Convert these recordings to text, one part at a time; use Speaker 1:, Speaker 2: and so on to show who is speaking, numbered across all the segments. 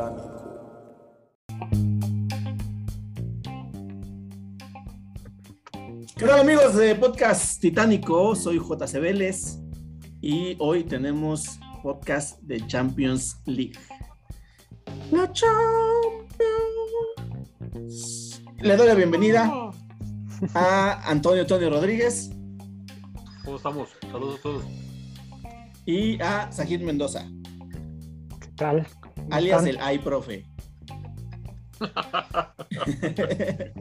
Speaker 1: Titánico. ¿Qué tal amigos de Podcast Titánico? Soy JC Vélez y hoy tenemos podcast de Champions League. La Champions. Le doy la bienvenida a Antonio Antonio Rodríguez
Speaker 2: ¿Cómo estamos? Saludos a todos.
Speaker 1: y a Sajid Mendoza,
Speaker 3: ¿Qué tal? ¿Cómo
Speaker 1: alias el iProfe.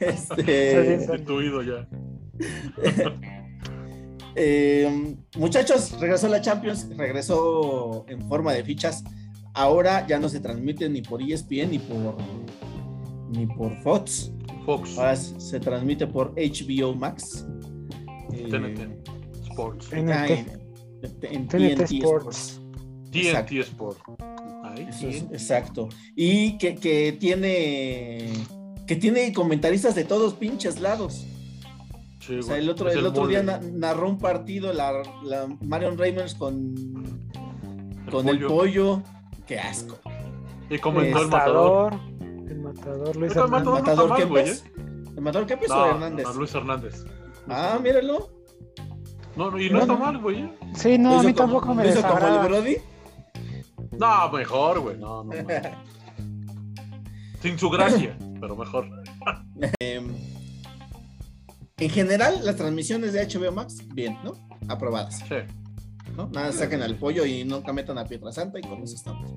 Speaker 1: este,
Speaker 2: Instituido ya.
Speaker 1: eh, muchachos, regresó la Champions, regresó en forma de fichas. Ahora ya no se transmite ni por ESPN ni por ni por Fox.
Speaker 2: Fox,
Speaker 1: Ahora se transmite por HBO Max. Eh,
Speaker 2: TNT Sports,
Speaker 3: TNT.
Speaker 1: ah, en- en
Speaker 3: TNT
Speaker 1: TNT
Speaker 3: Sports.
Speaker 2: TNT Sport.
Speaker 1: Eso es- exacto. Y que, que tiene que tiene comentaristas de todos pinches lados.
Speaker 2: Sí,
Speaker 1: O sea, el otro, el otro día na- narró un partido la, la Marion Reimers con, con el pollo. Qué asco.
Speaker 2: Y comentó el matador.
Speaker 3: Matador. El matador Luis
Speaker 2: Pero el
Speaker 3: Hernández.
Speaker 2: matador- no está
Speaker 1: ¿Matador
Speaker 2: mal, güey,
Speaker 1: Kempes? ¿El matador Kempes o
Speaker 2: No,
Speaker 1: Hernández?
Speaker 2: no, Luis Hernández.
Speaker 1: Ah, míralo.
Speaker 2: No, no, y no
Speaker 3: No,
Speaker 2: está mal, güey.
Speaker 3: Sí, no, a mí
Speaker 1: como-
Speaker 3: tampoco me
Speaker 1: lo hizo como el
Speaker 3: desagrada.
Speaker 1: Brody.
Speaker 2: No, mejor, güey. No, no. Sin su gracia, pero mejor.
Speaker 1: Em, en general, las transmisiones de HBO Max, bien, ¿no? Aprobadas.
Speaker 2: Sí.
Speaker 1: ¿no? Nada, saquen al pollo y nunca metan a Pietra Santa y con eso estamos.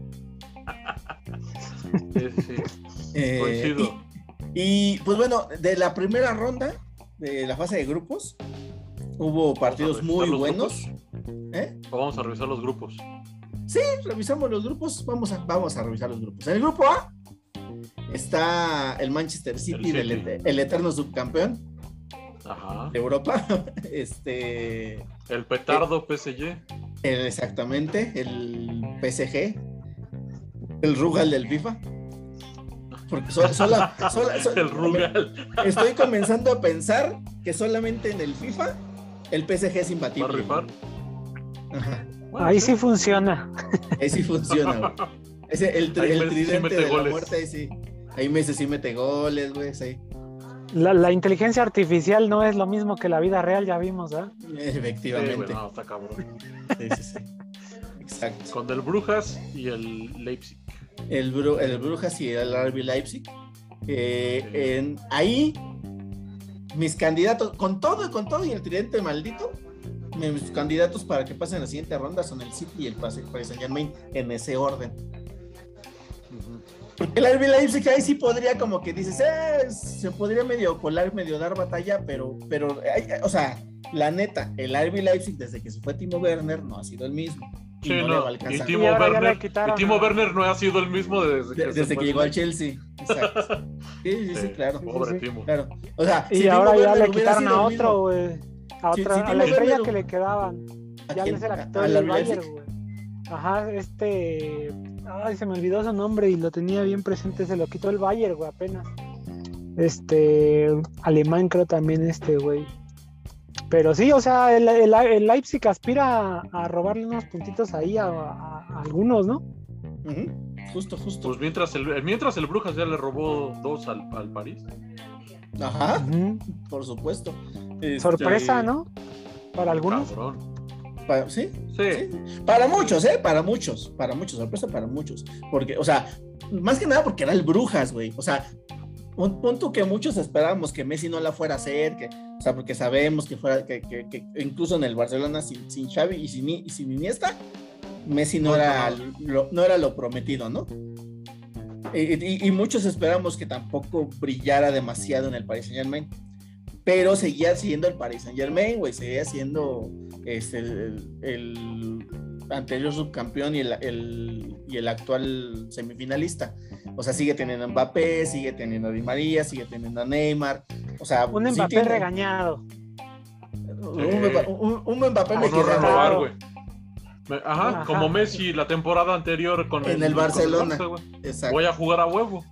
Speaker 2: Sí, sí.
Speaker 1: Eh,
Speaker 2: Coincido.
Speaker 1: y, y, pues bueno, de la primera ronda de la fase de grupos, hubo partidos muy buenos. ¿Eh?
Speaker 2: Vamos a revisar los grupos.
Speaker 1: Sí, revisamos los grupos. Vamos a, vamos a revisar los grupos. En el grupo A está el Manchester City,
Speaker 2: El
Speaker 1: del
Speaker 2: City.
Speaker 1: et- el eterno subcampeón
Speaker 2: Ajá.
Speaker 1: de Europa. Este,
Speaker 2: El petardo PSG.
Speaker 1: el- exactamente, el PSG, el Rugal del FIFA. Porque so- sola- sola- so-
Speaker 2: El Rugal.
Speaker 1: Estoy comenzando a pensar que solamente en el FIFA el PSG es
Speaker 2: ¿Va a
Speaker 1: imbatible.
Speaker 2: rifar?
Speaker 1: Ajá.
Speaker 2: Bueno,
Speaker 3: Ahí sí funciona.
Speaker 1: Ahí sí funciona, güey. Ese, el, tri-
Speaker 2: sí
Speaker 1: tridente
Speaker 2: mete
Speaker 1: de la muerte, ahí sí. Ahí Messi sí mete goles, güey, sí.
Speaker 3: La, la inteligencia artificial no es lo mismo que la vida real, ya vimos, ¿ah?
Speaker 2: Sí, güey,
Speaker 1: Efectivamente.
Speaker 2: no, está cabrón.
Speaker 1: Sí, sí, sí. Exacto.
Speaker 2: Con el Brujas y el Leipzig.
Speaker 1: El, Bru- el Brujas y el RB Leipzig. Eh,
Speaker 2: Sí.
Speaker 1: en- ahí, mis candidatos, con todo y con todo y el tridente maldito, mis candidatos para que pasen la siguiente ronda son el City y el Paris Saint Germain en ese orden. El RB Leipzig ahí sí podría como que dices, eh, se podría medio colar, medio dar batalla, pero, pero, o sea, la neta, el RB Leipzig desde que se fue Timo Werner no ha sido el mismo. Y
Speaker 2: Sí,
Speaker 1: no, le va a
Speaker 2: no. Y
Speaker 1: alcanzar.
Speaker 2: Timo
Speaker 3: Y ahora ya le
Speaker 2: Werner. y Timo no ha sido el mismo desde que,
Speaker 1: desde que llegó al Chelsea. Exacto. Sí, sí, sí,
Speaker 2: Sí,
Speaker 1: claro.
Speaker 2: Pobre
Speaker 3: Sí, sí,
Speaker 2: Timo.
Speaker 1: claro. O sea,
Speaker 3: Y
Speaker 1: si Timo
Speaker 3: ahora ya
Speaker 1: Werner
Speaker 3: le quitaron a otro, güey. A, otra,
Speaker 1: sí,
Speaker 3: a la estrella que le quedaban.
Speaker 1: ¿A
Speaker 3: Ya
Speaker 1: quién?
Speaker 3: se la quitó
Speaker 1: ¿A- a
Speaker 3: el
Speaker 1: la
Speaker 3: Bayern,
Speaker 1: Leipzig?
Speaker 3: güey. Ajá, este. Ay, se me olvidó su nombre y lo tenía bien presente. Se lo quitó el Bayern, güey, apenas. Este. Alemán, creo también, este, güey. Pero sí, o sea, el, el- el Leipzig aspira a, a robarle unos puntitos ahí a, a- a algunos, ¿no?
Speaker 1: Justo, justo.
Speaker 2: Pues mientras el, mientras el Brujas ya le robó dos al, al París.
Speaker 1: Ajá, por supuesto. Este,
Speaker 3: Sorpresa, ¿no? Para algunos.
Speaker 2: Cabrón.
Speaker 1: pa- ¿Sí?
Speaker 2: Sí.
Speaker 1: Sí. Para muchos, ¿eh? Para muchos. Para muchos, sorpresa para muchos. Porque, o sea, más que nada porque era el Brujas, güey. O sea, un punto que muchos esperábamos que Messi no la fuera a hacer, que, o sea, porque sabemos que fuera, que, que- que incluso en el Barcelona sin, sin Xavi y sin, y sin Iniesta, Messi no
Speaker 2: No,
Speaker 1: era,
Speaker 2: no.
Speaker 1: lo, no era lo prometido, ¿no? Y, muchos esperamos que tampoco brillara demasiado en el Paris Saint Germain. Pero seguía siendo el Paris Saint Germain, güey, seguía siendo este, el, el anterior subcampeón y el, el- y el actual semifinalista. O sea, sigue teniendo a Mbappé, sigue teniendo a Di María, sigue teniendo a Neymar. O sea,
Speaker 3: Un
Speaker 1: sí
Speaker 3: Mbappé
Speaker 1: tiene-
Speaker 3: regañado.
Speaker 1: Un, Mbappé- un- un Mbappé me
Speaker 2: no renovar, güey. Ajá,
Speaker 3: Ajá.
Speaker 2: como Messi la temporada anterior con
Speaker 1: En el
Speaker 2: con
Speaker 1: Barcelona.
Speaker 2: Barça, güey.
Speaker 1: Exacto.
Speaker 2: Voy a jugar a huevo.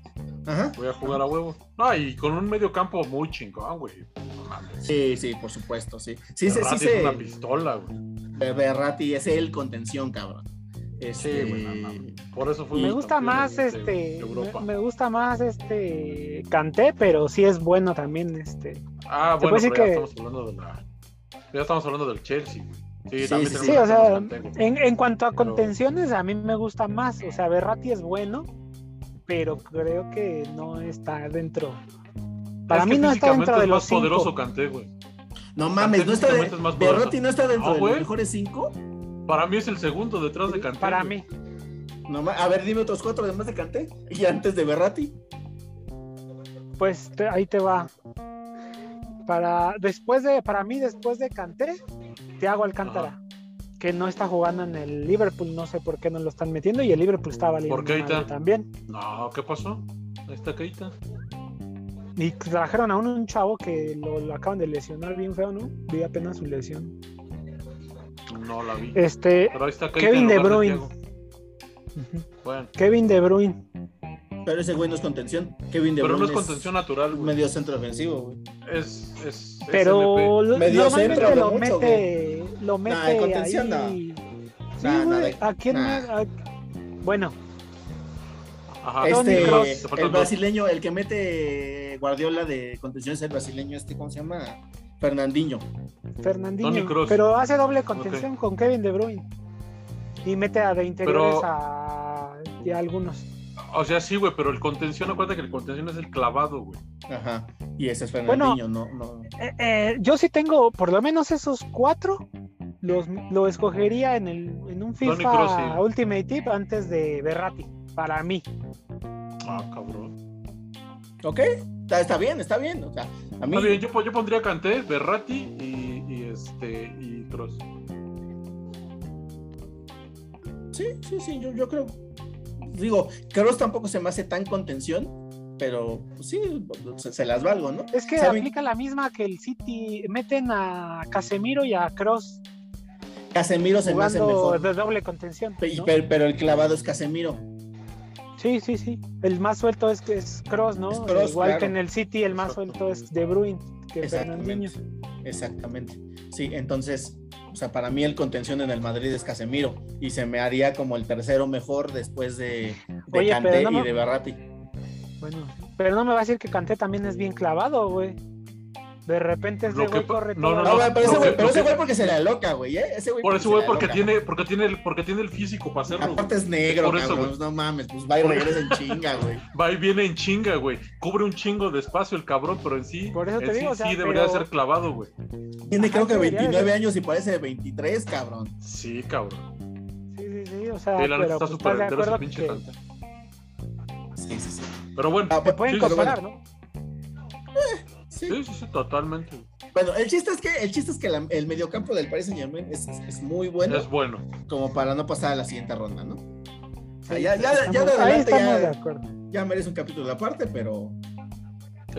Speaker 1: Ajá.
Speaker 2: Voy a jugar a huevo. No, y con un medio campo muy chingón, güey. No mames.
Speaker 1: Sí, sí, por supuesto, sí. Sí, sí, sí, se-
Speaker 2: es una pistola, güey.
Speaker 1: Berratti es el contención, cabrón. Este,
Speaker 2: Sí, güey, no mames. Por eso fue
Speaker 3: Me gusta más este. Me, me gusta más este. Canté, pero sí es bueno también este.
Speaker 2: Ah, bueno, pero ya
Speaker 3: que-
Speaker 2: estamos hablando de la. Ya estamos hablando del Chelsea, güey. Sí,
Speaker 1: Sí,
Speaker 2: también
Speaker 1: sí,
Speaker 3: Sí, o sea,
Speaker 2: de
Speaker 3: en, en cuanto a
Speaker 2: Pero-
Speaker 3: contenciones, a mí me gusta más. O sea, Berratti es bueno, pero creo que no está dentro. Para
Speaker 2: Es
Speaker 3: mí no está dentro de
Speaker 2: es
Speaker 3: los
Speaker 2: más poderoso
Speaker 3: cinco.
Speaker 2: Güey.
Speaker 1: No mames, no está de,
Speaker 2: es más.
Speaker 1: Berrotti no está dentro
Speaker 2: No,
Speaker 1: de los mejores cinco.
Speaker 2: Para mí es el segundo detrás de Kanté.
Speaker 3: Para
Speaker 2: güey.
Speaker 3: mí.
Speaker 1: No, a ver, dime otros cuatro además de Canté. Y antes de Berratti.
Speaker 3: Pues te- ahí te va. Para después de, para mí, después de Canté, Thiago Alcántara, que no está jugando en el Liverpool, no sé por qué no lo están metiendo, y el Liverpool está valiendo también.
Speaker 2: No, ¿qué pasó? Ahí está Keita.
Speaker 3: Y trajeron a un, un chavo que lo, lo acaban de lesionar bien feo, ¿no? Vi apenas su lesión.
Speaker 2: No la vi.
Speaker 3: Este,
Speaker 2: Pero ahí está Keita.
Speaker 3: Kevin De Bruyne.
Speaker 2: Bueno,
Speaker 3: Kevin De Bruyne.
Speaker 1: Pero ese güey no es contención. Kevin De
Speaker 2: pero no
Speaker 1: Bruyne
Speaker 2: es contención natural, güey.
Speaker 1: medio centro ofensivo, güey.
Speaker 2: Es, es, es
Speaker 3: Pero lo-
Speaker 1: Medio
Speaker 3: normalmente
Speaker 1: centro,
Speaker 3: lo
Speaker 1: mucho,
Speaker 3: mete, lo mete
Speaker 1: Nah, de contención,
Speaker 3: ahí. Sí,
Speaker 1: Nah, nah,
Speaker 3: güey, ¿a quién
Speaker 1: nah.
Speaker 3: me- a- Bueno,
Speaker 2: Ajá.
Speaker 1: Este, el brasileño, el que mete Guardiola de contención es el brasileño, este, ¿cómo se llama? Fernandinho.
Speaker 3: Fernandinho. Pero hace doble contención con Kevin De Bruyne. Y mete a de interiores
Speaker 2: Pero-
Speaker 3: a, y a algunos.
Speaker 2: O sea, sí, güey, pero el contención, acuérdate que el contención es el clavado, güey.
Speaker 1: Ajá. Y ese es
Speaker 3: Bueno.
Speaker 1: Fernandinho, no, no.
Speaker 3: Eh, eh, yo sí tengo por lo menos esos cuatro. Los, lo escogería en, el, en un FIFA
Speaker 2: Kroos, sí.
Speaker 3: Ultimate Tip antes de Berratti. Para mí.
Speaker 2: Ah, cabrón.
Speaker 1: ¿Ok? Está, está bien, está bien. O sea, a mí.
Speaker 2: Está bien, yo, yo pondría Kanté, Berratti y, y este y Kroos.
Speaker 1: Sí, sí, sí, yo, yo creo. Digo, Kroos tampoco se me hace tan contención, pero pues, sí, se, se las valgo, ¿no?
Speaker 3: Es que
Speaker 1: ¿Saben?
Speaker 3: aplica la misma que el City. Meten a Casemiro y a Cross
Speaker 1: Casemiro se me hace mejor.
Speaker 3: de doble contención.
Speaker 1: Pero, pero el clavado es Casemiro.
Speaker 3: Sí, sí, sí. El más suelto es que es Cross, ¿no?
Speaker 1: Es
Speaker 3: Igual
Speaker 1: claro.
Speaker 3: que en el City, el más suelto es De Bruyne que.
Speaker 1: Exactamente. Exactamente. Sí, entonces, o sea, para mí el contención en el Madrid es Casemiro y se me haría como el tercero mejor después de, de
Speaker 3: Oye,
Speaker 1: Kanté y de Berratti.
Speaker 3: Bueno, pero no me va a decir que Canté también es bien clavado, güey. De repente ese güey corre
Speaker 2: no,
Speaker 3: todo.
Speaker 2: no,
Speaker 1: No,
Speaker 2: no,
Speaker 1: güey, pero ese güey, pero ese güey porque se la loca, güey, ¿eh? Ese güey
Speaker 2: Por
Speaker 1: porque
Speaker 2: eso,
Speaker 1: se
Speaker 2: güey, porque
Speaker 1: loca.
Speaker 2: tiene, porque tiene el, porque tiene el físico para hacerlo.
Speaker 1: Aparte es negro, cabrón, no mames, pues va y regresa en chinga, güey.
Speaker 2: Va y viene en chinga, güey. Cubre un chingo de espacio el cabrón, pero en sí,
Speaker 3: Por eso te
Speaker 2: en sí,
Speaker 3: digo, o sea,
Speaker 2: sí debería ser clavado, güey.
Speaker 1: Tiene creo que
Speaker 3: Ajá, debería de
Speaker 1: 29
Speaker 3: ser.
Speaker 1: años y parece de 23, cabrón.
Speaker 2: Sí, cabrón.
Speaker 3: Sí, sí, sí, o sea,
Speaker 2: está
Speaker 3: pues,
Speaker 2: súper entero ese pinche.
Speaker 1: Sí, sí, sí.
Speaker 2: Pero bueno,
Speaker 3: te pueden comparar, ¿no?
Speaker 1: Sí.
Speaker 2: sí, sí, sí, totalmente.
Speaker 1: Bueno, el chiste es que el chiste es que la- el mediocampo del Paris Saint Germain es, es muy bueno
Speaker 2: Es bueno.
Speaker 1: como para no pasar a la siguiente ronda, ¿no? O sea, ya, ya,
Speaker 3: Estamos-
Speaker 1: ya de adelante ya,
Speaker 3: acuerdo.
Speaker 1: ya merece un capítulo aparte, pero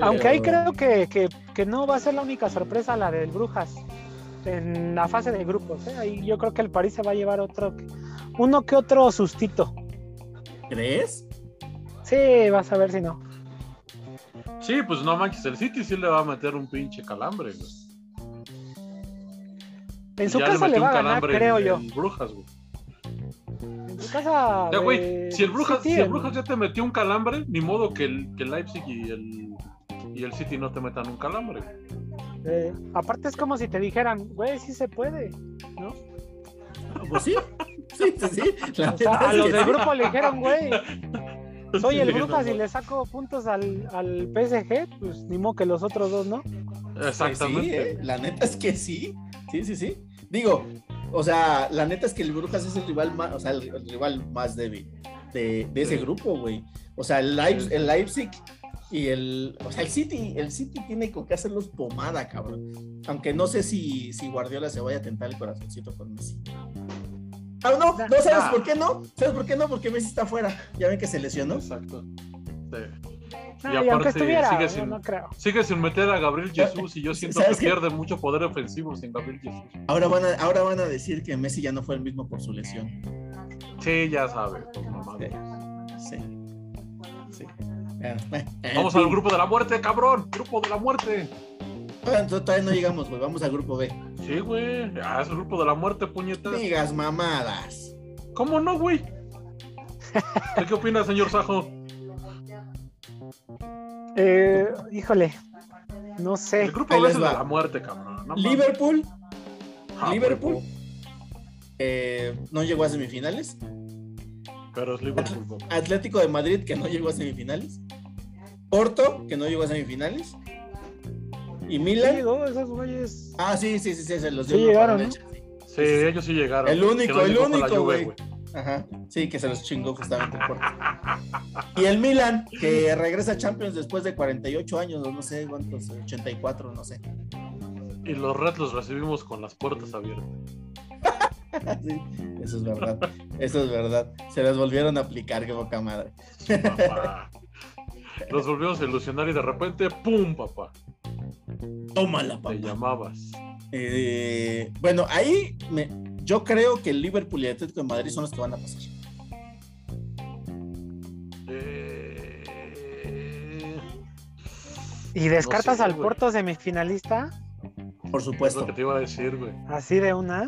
Speaker 3: Aunque ahí
Speaker 1: pero-
Speaker 3: creo que, que, que no va a ser la única sorpresa la del Brujas en la fase de grupos. ¿eh? Ahí yo creo que el París se va a llevar otro, uno que otro sustito.
Speaker 1: ¿crees?
Speaker 3: Sí, vas a ver si no.
Speaker 2: Sí, pues no manches, el City sí le va a meter un pinche calambre, güey.
Speaker 3: En su
Speaker 2: Ya
Speaker 3: casa le
Speaker 2: metió
Speaker 3: va
Speaker 2: un
Speaker 3: a ganar,
Speaker 2: calambre
Speaker 3: creo yo.
Speaker 2: el Brujas, güey.
Speaker 3: En su casa.
Speaker 2: Ya, güey,
Speaker 3: de
Speaker 2: si el Brujas,
Speaker 3: City,
Speaker 2: si el
Speaker 3: en-
Speaker 2: Brujas ya te metió un calambre, ni modo que el, que el Leipzig y el, y el City no te metan un calambre.
Speaker 3: eh, aparte es como si te dijeran, güey, sí se puede, ¿no?
Speaker 1: Pues sí, sí, sí, sí.
Speaker 3: O sea, a los del grupo le dijeron, güey, soy el Brujas y le saco puntos al, al PSG, pues ni modo que los otros dos, ¿no?
Speaker 1: Pues
Speaker 2: Exactamente.
Speaker 1: sí, ¿eh? La neta es que sí. Sí, sí, sí. Digo, o sea, la neta es que el Brujas es el rival más, o sea, el, el rival más débil de, de ese
Speaker 2: Sí.
Speaker 1: grupo, güey. O sea, el, Leip-
Speaker 2: Sí.
Speaker 1: el Leipzig y el, o sea, el City, el City tiene con qué hacerlos pomada, cabrón. Aunque no sé si, si Guardiola se vaya a tentar el corazoncito con Messi. Ah, no, no sabes por qué no, sabes por qué no, porque Messi está fuera. Ya ven que se lesionó.
Speaker 2: Exacto. Sí.
Speaker 3: No,
Speaker 2: Y aparte
Speaker 3: estuviera,
Speaker 2: sigue
Speaker 3: no,
Speaker 2: sin-
Speaker 3: no creo.
Speaker 2: Sigue sin meter a Gabriel Jesús y yo siento que
Speaker 1: ¿Sabes qué?
Speaker 2: pierde mucho poder ofensivo sin Gabriel Jesús.
Speaker 1: Ahora van a, ahora van a decir que Messi ya no fue el mismo por su lesión.
Speaker 2: Sí, ya sabes. mamá.
Speaker 1: Sí. Sí. Eh, eh,
Speaker 2: Vamos al grupo de la muerte, cabrón. Grupo de la muerte.
Speaker 1: Todavía, todavía no llegamos, güey. Vamos al grupo B.
Speaker 2: Sí, güey. Ah, es el grupo de la muerte, puñetas.
Speaker 1: Digas mamadas.
Speaker 2: ¿Cómo no, güey? ¿Qué, opina, señor Sajo?
Speaker 3: Eh, híjole, no sé.
Speaker 2: El grupo B es el de la muerte, cabrón. No.
Speaker 1: Liverpool,
Speaker 2: Ah,
Speaker 1: Liverpool. eh, no llegó a semifinales.
Speaker 2: Pero es Liverpool.
Speaker 1: Atlético de Madrid, que no llegó a semifinales. Porto, que no llegó a semifinales. Y
Speaker 3: Sí,
Speaker 1: Milan.
Speaker 3: esos güeyes.
Speaker 1: Ah, sí, sí, sí, sí, se los
Speaker 3: Sí
Speaker 1: dio
Speaker 3: llegaron,
Speaker 1: para
Speaker 3: ¿no?
Speaker 2: Sí, ellos sí llegaron.
Speaker 1: El único, el único, güey. Ajá, sí, que se los chingó justamente. Y el Milan, que regresa a Champions después de 48 años, o no sé cuántos, 84, no sé.
Speaker 2: Y los Reds los recibimos con las puertas abiertas.
Speaker 1: Sí, eso es verdad, eso es verdad. Se las volvieron a aplicar, qué poca madre.
Speaker 2: Papá. Los volvimos a ilusionar y de repente, ¡pum, papá!
Speaker 1: Tómala,
Speaker 2: Te
Speaker 1: papá.
Speaker 2: llamabas.
Speaker 1: Eh, bueno, ahí me- yo creo que el Liverpool y el Atlético de Madrid son los que van a pasar.
Speaker 2: Eh,
Speaker 3: ¿Y descartas
Speaker 2: sé,
Speaker 3: al
Speaker 2: güey.
Speaker 3: Porto semifinalista?
Speaker 1: Por
Speaker 2: Es lo
Speaker 1: supuesto.
Speaker 2: que te iba a decir, güey.
Speaker 3: Así de una.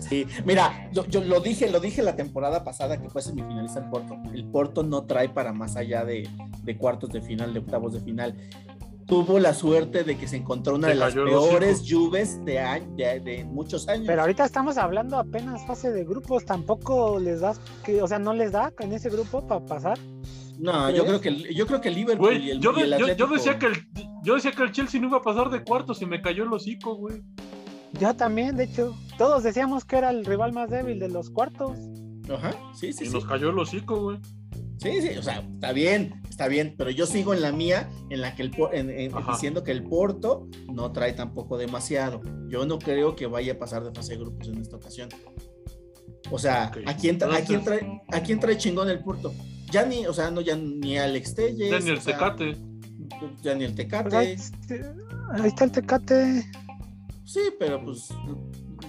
Speaker 1: Sí, mira, yo, yo lo dije, lo dije la temporada pasada que fue semifinalista el Porto. El Porto no trae para más allá de, de cuartos de final, de octavos de final. Tuvo la suerte de que se encontró una
Speaker 2: Se
Speaker 1: de las peores lluves de, año- de, de muchos años.
Speaker 3: Pero ahorita estamos hablando apenas fase de grupos. Tampoco les das, que, o sea, no les da en ese grupo para pasar.
Speaker 1: no, yo creo que el- yo creo que el Liverpool y
Speaker 2: Güey,
Speaker 1: el,
Speaker 2: yo,
Speaker 1: y el
Speaker 2: yo- decía que el, yo decía que el Chelsea no iba a pasar de cuartos y me cayó el hocico, güey.
Speaker 3: Yo también, de hecho, todos decíamos que era el rival más débil de los cuartos.
Speaker 1: Ajá, sí, sí,
Speaker 2: y
Speaker 1: sí.
Speaker 2: nos cayó el hocico, güey.
Speaker 1: Sí, sí, o sea, está bien, está bien, pero yo sigo en la mía, en la que el Por- en- diciendo que el Porto no trae tampoco demasiado. Yo no creo que vaya a pasar de fase de grupos en esta ocasión. O sea. ¿a quién, a quién trae, a quién trae chingón el Porto? Ya ni, o sea, no, ya ni Alex Telles,
Speaker 2: Ya ni el
Speaker 1: sea,
Speaker 2: Tecate.
Speaker 1: ya ni el Tecate.
Speaker 3: ahí, ahí está el Tecate.
Speaker 1: Sí, pero pues.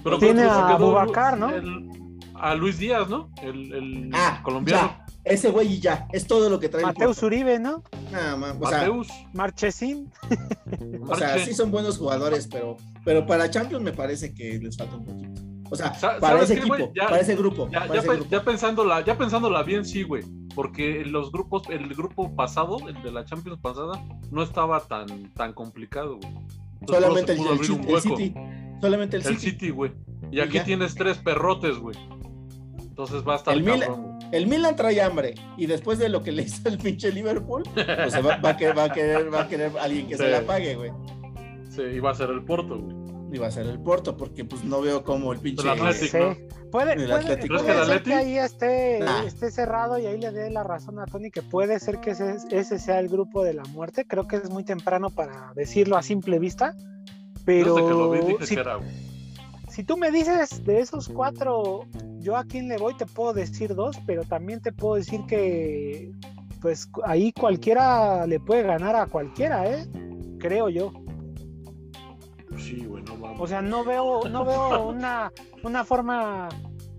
Speaker 2: Pero
Speaker 3: Tiene
Speaker 2: pues,
Speaker 3: a Abubakar, ¿no?
Speaker 2: el- a Luis Díaz, ¿no? El, el
Speaker 1: Ah,
Speaker 2: colombiano.
Speaker 1: ya, ese güey y ya, es todo lo que trae
Speaker 3: Mateus. Uribe, ¿no?
Speaker 1: Nada más, o sea,
Speaker 2: Mateus.
Speaker 3: Marchesín.
Speaker 1: O sea, sí son buenos jugadores, pero, pero para Champions me parece que les falta un poquito. O sea, para
Speaker 2: ¿sabes
Speaker 1: ese
Speaker 2: qué,
Speaker 1: equipo?
Speaker 2: Ya-
Speaker 1: para ese grupo.
Speaker 2: Ya,
Speaker 1: para
Speaker 2: ya,
Speaker 1: ese
Speaker 2: pe-
Speaker 1: grupo.
Speaker 2: ya pensándola, ya pensándola bien, sí, güey. Porque los grupos, el grupo pasado, el de la Champions pasada, no estaba tan, tan complicado, güey.
Speaker 1: Solamente el, City, el City. Solamente el,
Speaker 2: El
Speaker 1: City.
Speaker 2: City, güey. Y
Speaker 1: Y
Speaker 2: aquí
Speaker 1: ya.
Speaker 2: tienes tres perrotes, güey. Entonces va a estar
Speaker 1: El
Speaker 2: cabrón.
Speaker 1: El Milan trae hambre. Y después de lo que le hizo el pinche Liverpool, pues va, va a querer, va a querer, va a querer alguien que se la pague, güey.
Speaker 2: Sí, y va a ser el Porto, güey.
Speaker 1: Y va a ser el Porto, porque pues no veo como el pinche.
Speaker 2: El Atlético.
Speaker 3: Sí. Puede,
Speaker 1: El
Speaker 3: puede,
Speaker 1: Atlético.
Speaker 3: puede
Speaker 2: ¿Crees que
Speaker 3: ser ahí esté,
Speaker 1: Nah.
Speaker 3: esté cerrado y ahí le dé la razón a Tony que puede ser que ese, ese sea el grupo de la muerte. Creo que es muy temprano para decirlo a simple vista. Pero
Speaker 2: Desde que lo vi dije
Speaker 3: si,
Speaker 2: que era, güey.
Speaker 3: Si tú me dices de esos cuatro, yo a quién le voy, te puedo decir dos, pero también te puedo decir que pues ahí cualquiera le puede ganar a cualquiera, ¿eh? Creo yo.
Speaker 2: Sí, güey, no mames.
Speaker 3: O sea, no veo, no veo una, una forma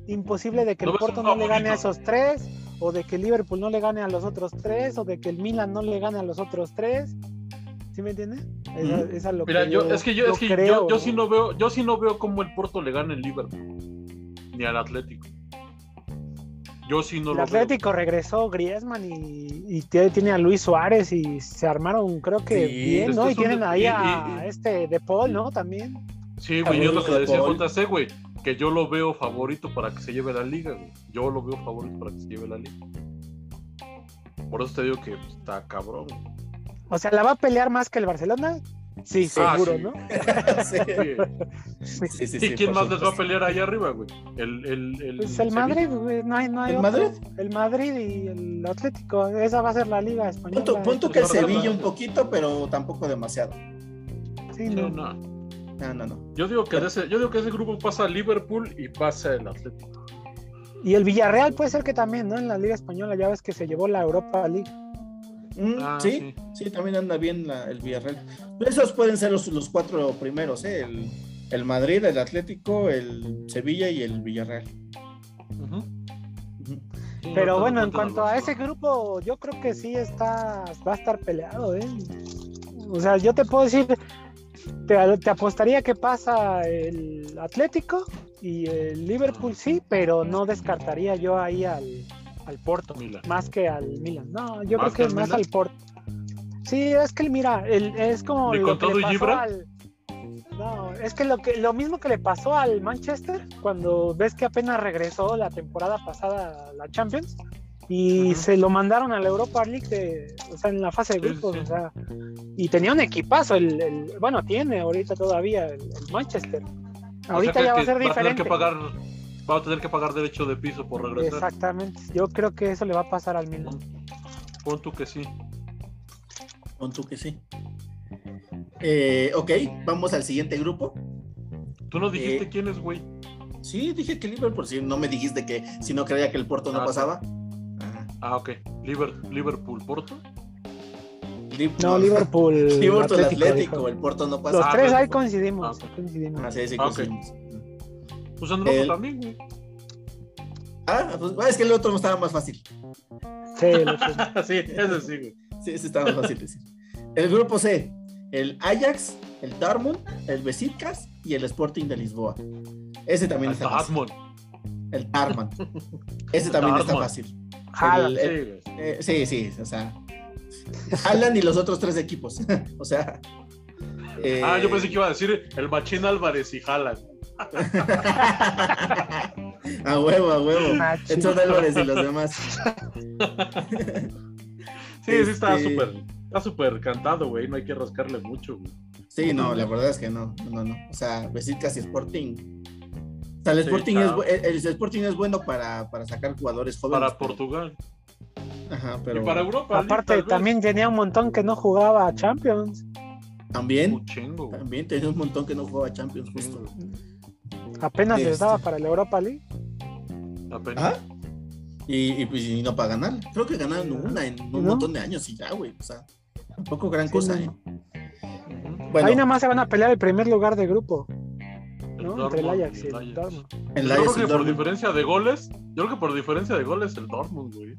Speaker 3: imposible de que
Speaker 2: ¿No
Speaker 3: el Porto no le gane a esos tres, o de que el Liverpool no le gane a los otros tres, o de que el Milan no le gane a los otros tres. ¿Sí me entiendes? Esa, es lo
Speaker 2: Mira,
Speaker 3: que
Speaker 2: yo, es que yo,
Speaker 3: yo
Speaker 2: es que yo,
Speaker 3: creo,
Speaker 2: yo
Speaker 3: ¿no?
Speaker 2: sí no veo, yo sí no veo cómo el Porto le gane el Liverpool. Ni al Atlético. Yo sí no
Speaker 3: el
Speaker 2: lo
Speaker 3: Atlético regresó Griezmann y, y tiene tiene a Luis Suárez y se armaron, creo que
Speaker 1: Sí,
Speaker 3: bien, ¿no? Y tienen
Speaker 2: de-
Speaker 3: ahí
Speaker 2: y-
Speaker 3: a
Speaker 2: y-
Speaker 3: este De Paul, ¿no? También.
Speaker 2: Sí, güey, yo lo que le decía JC, güey, que yo lo veo favorito para que se lleve la liga, güey. Yo lo veo favorito para que se lleve la liga. Por eso te digo que está cabrón. güey.
Speaker 3: O sea, ¿la va a pelear más que el Barcelona? Sí,
Speaker 2: Ah,
Speaker 3: seguro,
Speaker 2: sí.
Speaker 3: ¿no?
Speaker 1: sí.
Speaker 2: Sí.
Speaker 1: Sí, sí,
Speaker 2: ¿Y quién más les va a pelear ahí arriba, güey? El, el, el,
Speaker 3: Pues el. Madrid, güey, no hay, no hay
Speaker 1: ¿El
Speaker 3: otro.
Speaker 1: Madrid?
Speaker 3: El Madrid y el Atlético, esa va a ser la liga española.
Speaker 1: Punto, punto que el. Sevilla un poquito, pero tampoco demasiado.
Speaker 3: Sí, no.
Speaker 2: no.
Speaker 1: No, no, no.
Speaker 2: Yo digo que de ese, yo digo que ese grupo pasa Liverpool y pasa el Atlético.
Speaker 3: Y el Villarreal puede ser que también, ¿no? En la liga española ya ves que se llevó la Europa League.
Speaker 1: Mm,
Speaker 2: Ah,
Speaker 1: sí, sí, también anda bien la- el Villarreal. Esos pueden ser los, los cuatro primeros, ¿eh? El, el Madrid, el Atlético, el Sevilla y el Villarreal.
Speaker 2: Sí,
Speaker 3: Pero
Speaker 2: no
Speaker 3: bueno, en cuanto a ese grupo, yo creo que sí está, va a estar peleado, ¿eh? O sea, yo te puedo decir, te, te apostaría que pasa el Atlético Y el Liverpool sí, pero no descartaría yo ahí al, al Porto,
Speaker 2: Milan.
Speaker 3: más que al Milan. No, yo
Speaker 2: ¿Más
Speaker 3: creo
Speaker 2: que
Speaker 3: más
Speaker 2: Milan?
Speaker 3: al Porto. Sí, es que mira, el, es como
Speaker 2: ¿Ni
Speaker 3: lo
Speaker 2: con
Speaker 3: que
Speaker 2: todo
Speaker 3: le pasó
Speaker 2: Gibra?
Speaker 3: al- No, es que lo que lo mismo que le pasó al Manchester cuando ves que apenas regresó la temporada pasada a la Champions y se lo mandaron a la Europa League de, o sea, en la fase de grupos,
Speaker 2: sí.
Speaker 3: o sea, y tenía un equipazo, el, el- bueno, tiene ahorita todavía el, el Manchester. Ahorita
Speaker 2: O sea que-
Speaker 3: ya va a ser
Speaker 2: Va a tener
Speaker 3: diferente.
Speaker 2: que pagar, va a tener que pagar derecho de piso por regresar.
Speaker 3: Exactamente. Yo creo que eso le va a pasar al Milan.
Speaker 2: Pon tú que sí.
Speaker 1: Pon tú que sí. Eh, ok, vamos al siguiente grupo.
Speaker 2: Tú no dijiste
Speaker 1: Eh,
Speaker 2: quién es, güey.
Speaker 1: Sí, dije que Liverpool, si no me dijiste que si no creía que el Porto no
Speaker 2: Ah,
Speaker 1: pasaba. Ajá.
Speaker 2: Ah, ok. Liver- Liverpool, Porto.
Speaker 3: No, Liverpool.
Speaker 1: Liverpool
Speaker 3: Atlético,
Speaker 1: el Porto no
Speaker 3: Los
Speaker 1: pasa.
Speaker 2: Ah,
Speaker 3: tres ahí
Speaker 2: Atlético.
Speaker 3: coincidimos.
Speaker 2: Ah,
Speaker 3: coincidimos.
Speaker 1: Ah, sí, sí,
Speaker 2: Ah, ok. Pues Andropo
Speaker 1: El-
Speaker 2: también, güey.
Speaker 1: Ah, pues ah, es que el otro estaba más fácil.
Speaker 3: Sí, los tres.
Speaker 2: sí, ese sí, güey.
Speaker 1: Sí, ese estaba más fácil decir. El grupo C, el Ajax, el Dortmund, el Besiktas y el Sporting de Lisboa. Ese también está fácil.
Speaker 2: Dortmund.
Speaker 1: El Darman. Ese también está fácil.
Speaker 3: Haaland.
Speaker 1: El-
Speaker 2: Sí.
Speaker 1: Eh, sí, sí, o sea. Haaland y los otros tres equipos. o sea. eh,
Speaker 2: Ah, yo pensé que iba a decir el Machín Álvarez y Jalan.
Speaker 1: A huevo, a huevo.
Speaker 3: Machín.
Speaker 1: Edson Álvarez y los demás.
Speaker 2: Sí, sí, está
Speaker 1: Este-
Speaker 2: súper. Está súper cantado, güey. No hay que rascarle mucho, güey.
Speaker 1: Sí, no, la verdad es que no, no, no. O sea, Besiktas y Sporting. O sea, el
Speaker 2: Sí,
Speaker 1: Sporting, es, el, el Sporting es bueno para, para sacar jugadores jóvenes.
Speaker 2: Para Portugal.
Speaker 1: Ajá, pero
Speaker 2: Y para Europa.
Speaker 3: Aparte, también tenía un montón que no jugaba a Champions.
Speaker 1: también,
Speaker 2: Un chingo, güey.
Speaker 1: también tenía un montón que no jugaba Champions
Speaker 2: Un
Speaker 1: justo.
Speaker 3: Apenas
Speaker 1: Este.
Speaker 3: estaba para la Europa League.
Speaker 2: Apenas.
Speaker 1: Ajá. Y, y, pues, y no para ganar. Creo que ganaron una en un
Speaker 3: ¿No?
Speaker 1: montón de años y ya, güey. O sea, tampoco gran
Speaker 3: Sí,
Speaker 1: cosa,
Speaker 3: no.
Speaker 1: ¿eh? Bueno,
Speaker 3: Ahí nada más se van a pelear el primer lugar de grupo,
Speaker 2: El
Speaker 3: ¿no? Entre el Ajax y el
Speaker 2: Ajax.
Speaker 3: Dortmund.
Speaker 1: el
Speaker 2: Yo creo que
Speaker 1: el
Speaker 2: por diferencia de goles, yo creo que por diferencia de goles el Dortmund, güey.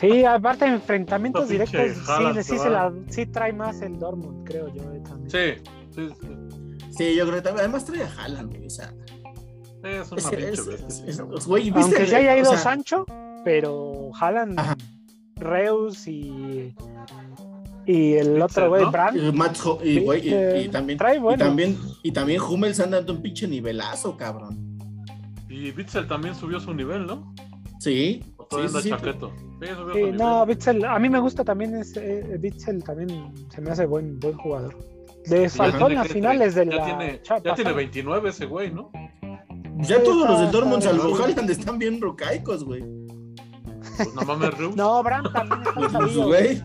Speaker 3: Sí, aparte de enfrentamientos directos, sí, sí,
Speaker 2: se
Speaker 3: la, sí trae más el Dortmund, creo yo. eh, también.
Speaker 2: Sí, sí, sí.
Speaker 1: Sí, yo creo que también. Además trae a Haaland, güey. O sea,
Speaker 2: Es una
Speaker 1: es, es- es- es- güey, ¿viste
Speaker 3: Aunque
Speaker 1: el-
Speaker 3: se haya
Speaker 1: o
Speaker 3: ido
Speaker 1: sea,
Speaker 3: Sancho, pero Haaland,
Speaker 1: Ajá.
Speaker 3: Reus y, y el otro güey,
Speaker 2: ¿no?
Speaker 3: Brandt.
Speaker 1: y y, güey, y- y también,
Speaker 3: trae
Speaker 1: y
Speaker 3: bueno.
Speaker 1: también, y también Hummels anda dando un pinche nivelazo, cabrón.
Speaker 2: Y Bitzel también subió su nivel, ¿no?
Speaker 1: Sí,
Speaker 2: O
Speaker 1: sí,
Speaker 2: todavía
Speaker 1: sí, sí.
Speaker 2: chaqueto. Subió su
Speaker 3: no, Bitzel, a mí me gusta también ese eh, Bitzel, también se me hace buen, buen jugador. De Falcón
Speaker 2: tiene
Speaker 3: a finales de
Speaker 2: ya
Speaker 3: la
Speaker 2: tiene, ya tiene
Speaker 3: pasada.
Speaker 2: 29 ese güey, ¿no?
Speaker 1: Ya
Speaker 3: Sí,
Speaker 1: todos los del Dortmund, salvo. Haaland, están bien rucaicos, güey.
Speaker 2: Pues no mames, Reus.
Speaker 3: No, Brandt también está
Speaker 1: Pues,
Speaker 3: chavito.
Speaker 1: güey.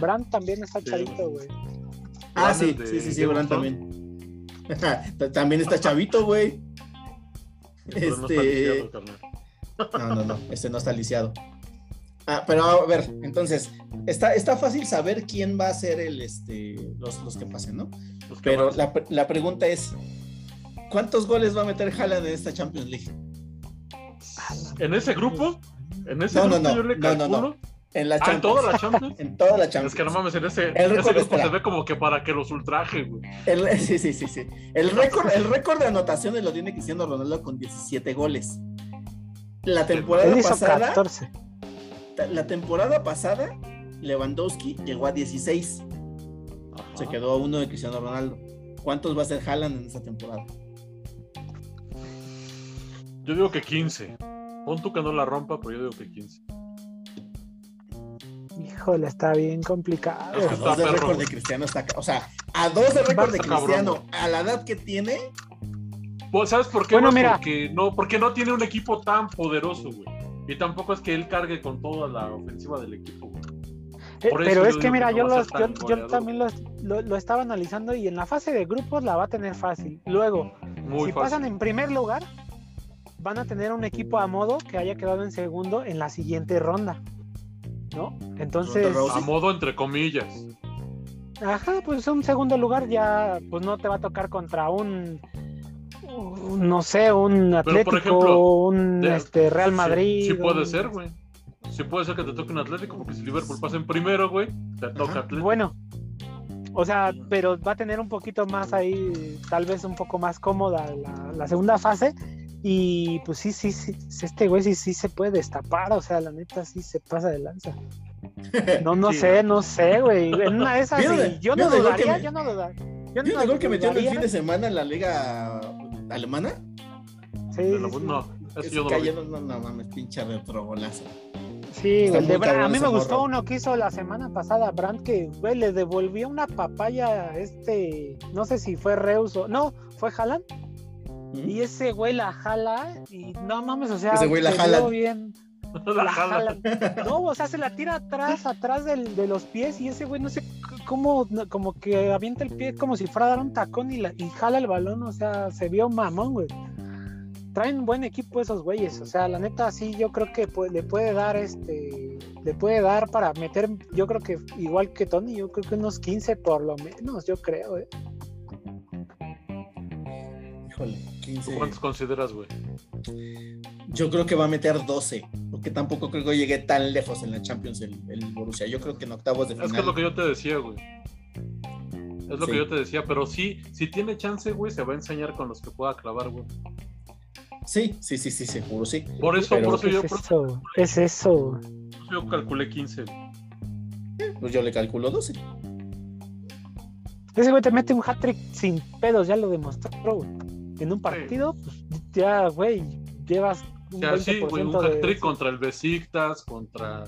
Speaker 3: Brandt también está chavito, güey.
Speaker 1: Ah, sí,
Speaker 2: de
Speaker 1: sí, sí, sí,
Speaker 2: Thrones.
Speaker 1: también. también está chavito, güey. Este. No, no, no, este no está lisiado. Ah, pero a ver, entonces, está, está fácil saber quién va a ser el, este, los, los que pasen, ¿no?
Speaker 2: Los que
Speaker 1: Pero la, la pregunta es, ¿cuántos goles va a meter Haaland en esta Champions League?
Speaker 2: ¿En ese grupo? ¿En ese
Speaker 1: No, no,
Speaker 2: grupo
Speaker 1: no,
Speaker 2: yo le
Speaker 1: no, no,
Speaker 2: calculo?
Speaker 1: no. En la
Speaker 2: Ah, en
Speaker 1: Champions.
Speaker 2: toda la Champions.
Speaker 1: En toda la Champions.
Speaker 2: Es que no mames, en ese,
Speaker 1: El
Speaker 2: ese grupo
Speaker 1: espera.
Speaker 2: se ve como que para que los ultraje, güey.
Speaker 1: El- sí, sí, sí, sí. El récord, el récord de anotaciones lo tiene Cristiano Ronaldo con 17 goles. La temporada
Speaker 3: Él hizo
Speaker 1: pasada,
Speaker 3: 14.
Speaker 1: La temporada pasada, Lewandowski llegó a 16. Se quedó a uno de Cristiano Ronaldo. ¿Cuántos va a ser Haaland en esta temporada?
Speaker 2: Yo digo que 15. Pon tú que no la rompa, pero yo digo que 15.
Speaker 3: Híjole, está bien complicado.
Speaker 2: Es que
Speaker 1: A dos de
Speaker 2: perro,
Speaker 1: récord de. Cristiano está. O sea, a dos de récord de
Speaker 2: cabrón,
Speaker 1: Cristiano, a la edad que tiene,
Speaker 2: Pues, ¿Sabes por qué?
Speaker 3: Bueno, mira.
Speaker 2: Porque no, porque no tiene un equipo tan poderoso, güey. Y tampoco es que él cargue con toda la ofensiva del equipo, güey.
Speaker 3: Eh,
Speaker 2: por
Speaker 3: pero es que mira,
Speaker 2: que no
Speaker 3: yo, los- yo, yo también los- lo, lo estaba analizando y en la fase de grupos la va a tener fácil. Luego,
Speaker 2: Muy
Speaker 3: si
Speaker 2: fácil.
Speaker 3: pasan en primer lugar, van a tener un equipo a modo que haya quedado en segundo en la siguiente ronda. ¿No? Entonces.
Speaker 2: A modo entre comillas.
Speaker 3: ajá, pues un segundo lugar ya pues no te va a tocar contra un, no sé, un Atlético,
Speaker 2: ejemplo,
Speaker 3: un
Speaker 2: de-
Speaker 3: este, Real Madrid.
Speaker 2: Sí, puede ser, güey. Sí puede ser que te toque un Atlético, porque si Liverpool pasa en primero, güey, te toca
Speaker 1: Ajá.
Speaker 2: Atlético.
Speaker 3: Bueno, O sea, pero va a tener un poquito más ahí, tal vez un poco más cómoda la, la segunda fase. Y pues sí, sí, sí, este güey sí, sí se puede destapar, o sea, la neta sí se pasa de lanza. No, no
Speaker 2: Sí,
Speaker 3: sé,
Speaker 2: ¿no?
Speaker 3: no sé, güey. En una de esas,
Speaker 1: ¿Vieron
Speaker 3: sí,
Speaker 1: el-
Speaker 3: yo no
Speaker 1: el gol que
Speaker 3: dudaría, yo no dudaría. Yo
Speaker 1: ¿Vieron
Speaker 3: no
Speaker 1: gol que metió el
Speaker 3: dudaría.
Speaker 1: fin de semana en la liga alemana?
Speaker 3: Sí,
Speaker 2: De la-
Speaker 3: sí, sí.
Speaker 2: No, eso yo no lo vi.
Speaker 1: cayó, no, no mames, pinche.
Speaker 3: Sí,
Speaker 1: Está
Speaker 3: el de A mí me gustó
Speaker 1: morro.
Speaker 3: uno que hizo la semana pasada, Brandt, que güey, le devolvió una papaya a este, no sé si fue Reus o no, fue Haaland,
Speaker 1: ¿Mm?
Speaker 3: y ese güey la jala y no mames, o sea,
Speaker 1: Ese güey la
Speaker 3: se
Speaker 1: jala.
Speaker 3: bien.
Speaker 2: La
Speaker 3: La
Speaker 2: jala.
Speaker 3: jala. No, o sea, se la tira atrás, atrás del- de los pies y ese güey no sé cómo, como que avienta el pie como si fuera a dar un tacón y, la, y jala el balón, o sea, se vio mamón, güey. Traen buen equipo esos güeyes, o sea, la neta sí, yo creo que le puede dar este, le puede dar para meter, yo creo que igual que Tony, yo creo que unos 15 por lo menos, yo creo, eh.
Speaker 1: Híjole, 15.
Speaker 2: ¿Tú ¿Cuántos consideras, güey?
Speaker 1: Yo creo que va a meter 12, porque tampoco creo que llegue tan lejos en la Champions el, el Borussia. Yo creo que en octavos de
Speaker 2: Es
Speaker 1: final.
Speaker 2: que es lo que yo te decía, güey. Es lo
Speaker 1: Sí.
Speaker 2: que yo te decía, pero sí, si tiene chance, güey, se va a enseñar con los que pueda clavar, güey.
Speaker 1: Sí, sí, sí, sí, seguro, sí.
Speaker 2: Por eso,
Speaker 1: Pero-
Speaker 2: por eso
Speaker 3: ¿Qué
Speaker 2: yo,
Speaker 3: es eso? ¿Qué es eso?
Speaker 2: yo calculé 15. güey.
Speaker 1: Pues yo le calculo 12.
Speaker 3: Ese güey te mete un hat-trick sin pedos, ya lo demostró, güey. En un partido, pues ya, güey, llevas
Speaker 2: O
Speaker 3: un
Speaker 2: sea,
Speaker 3: 20%
Speaker 2: sí, güey, un
Speaker 3: de...
Speaker 2: contra el Besiktas, contra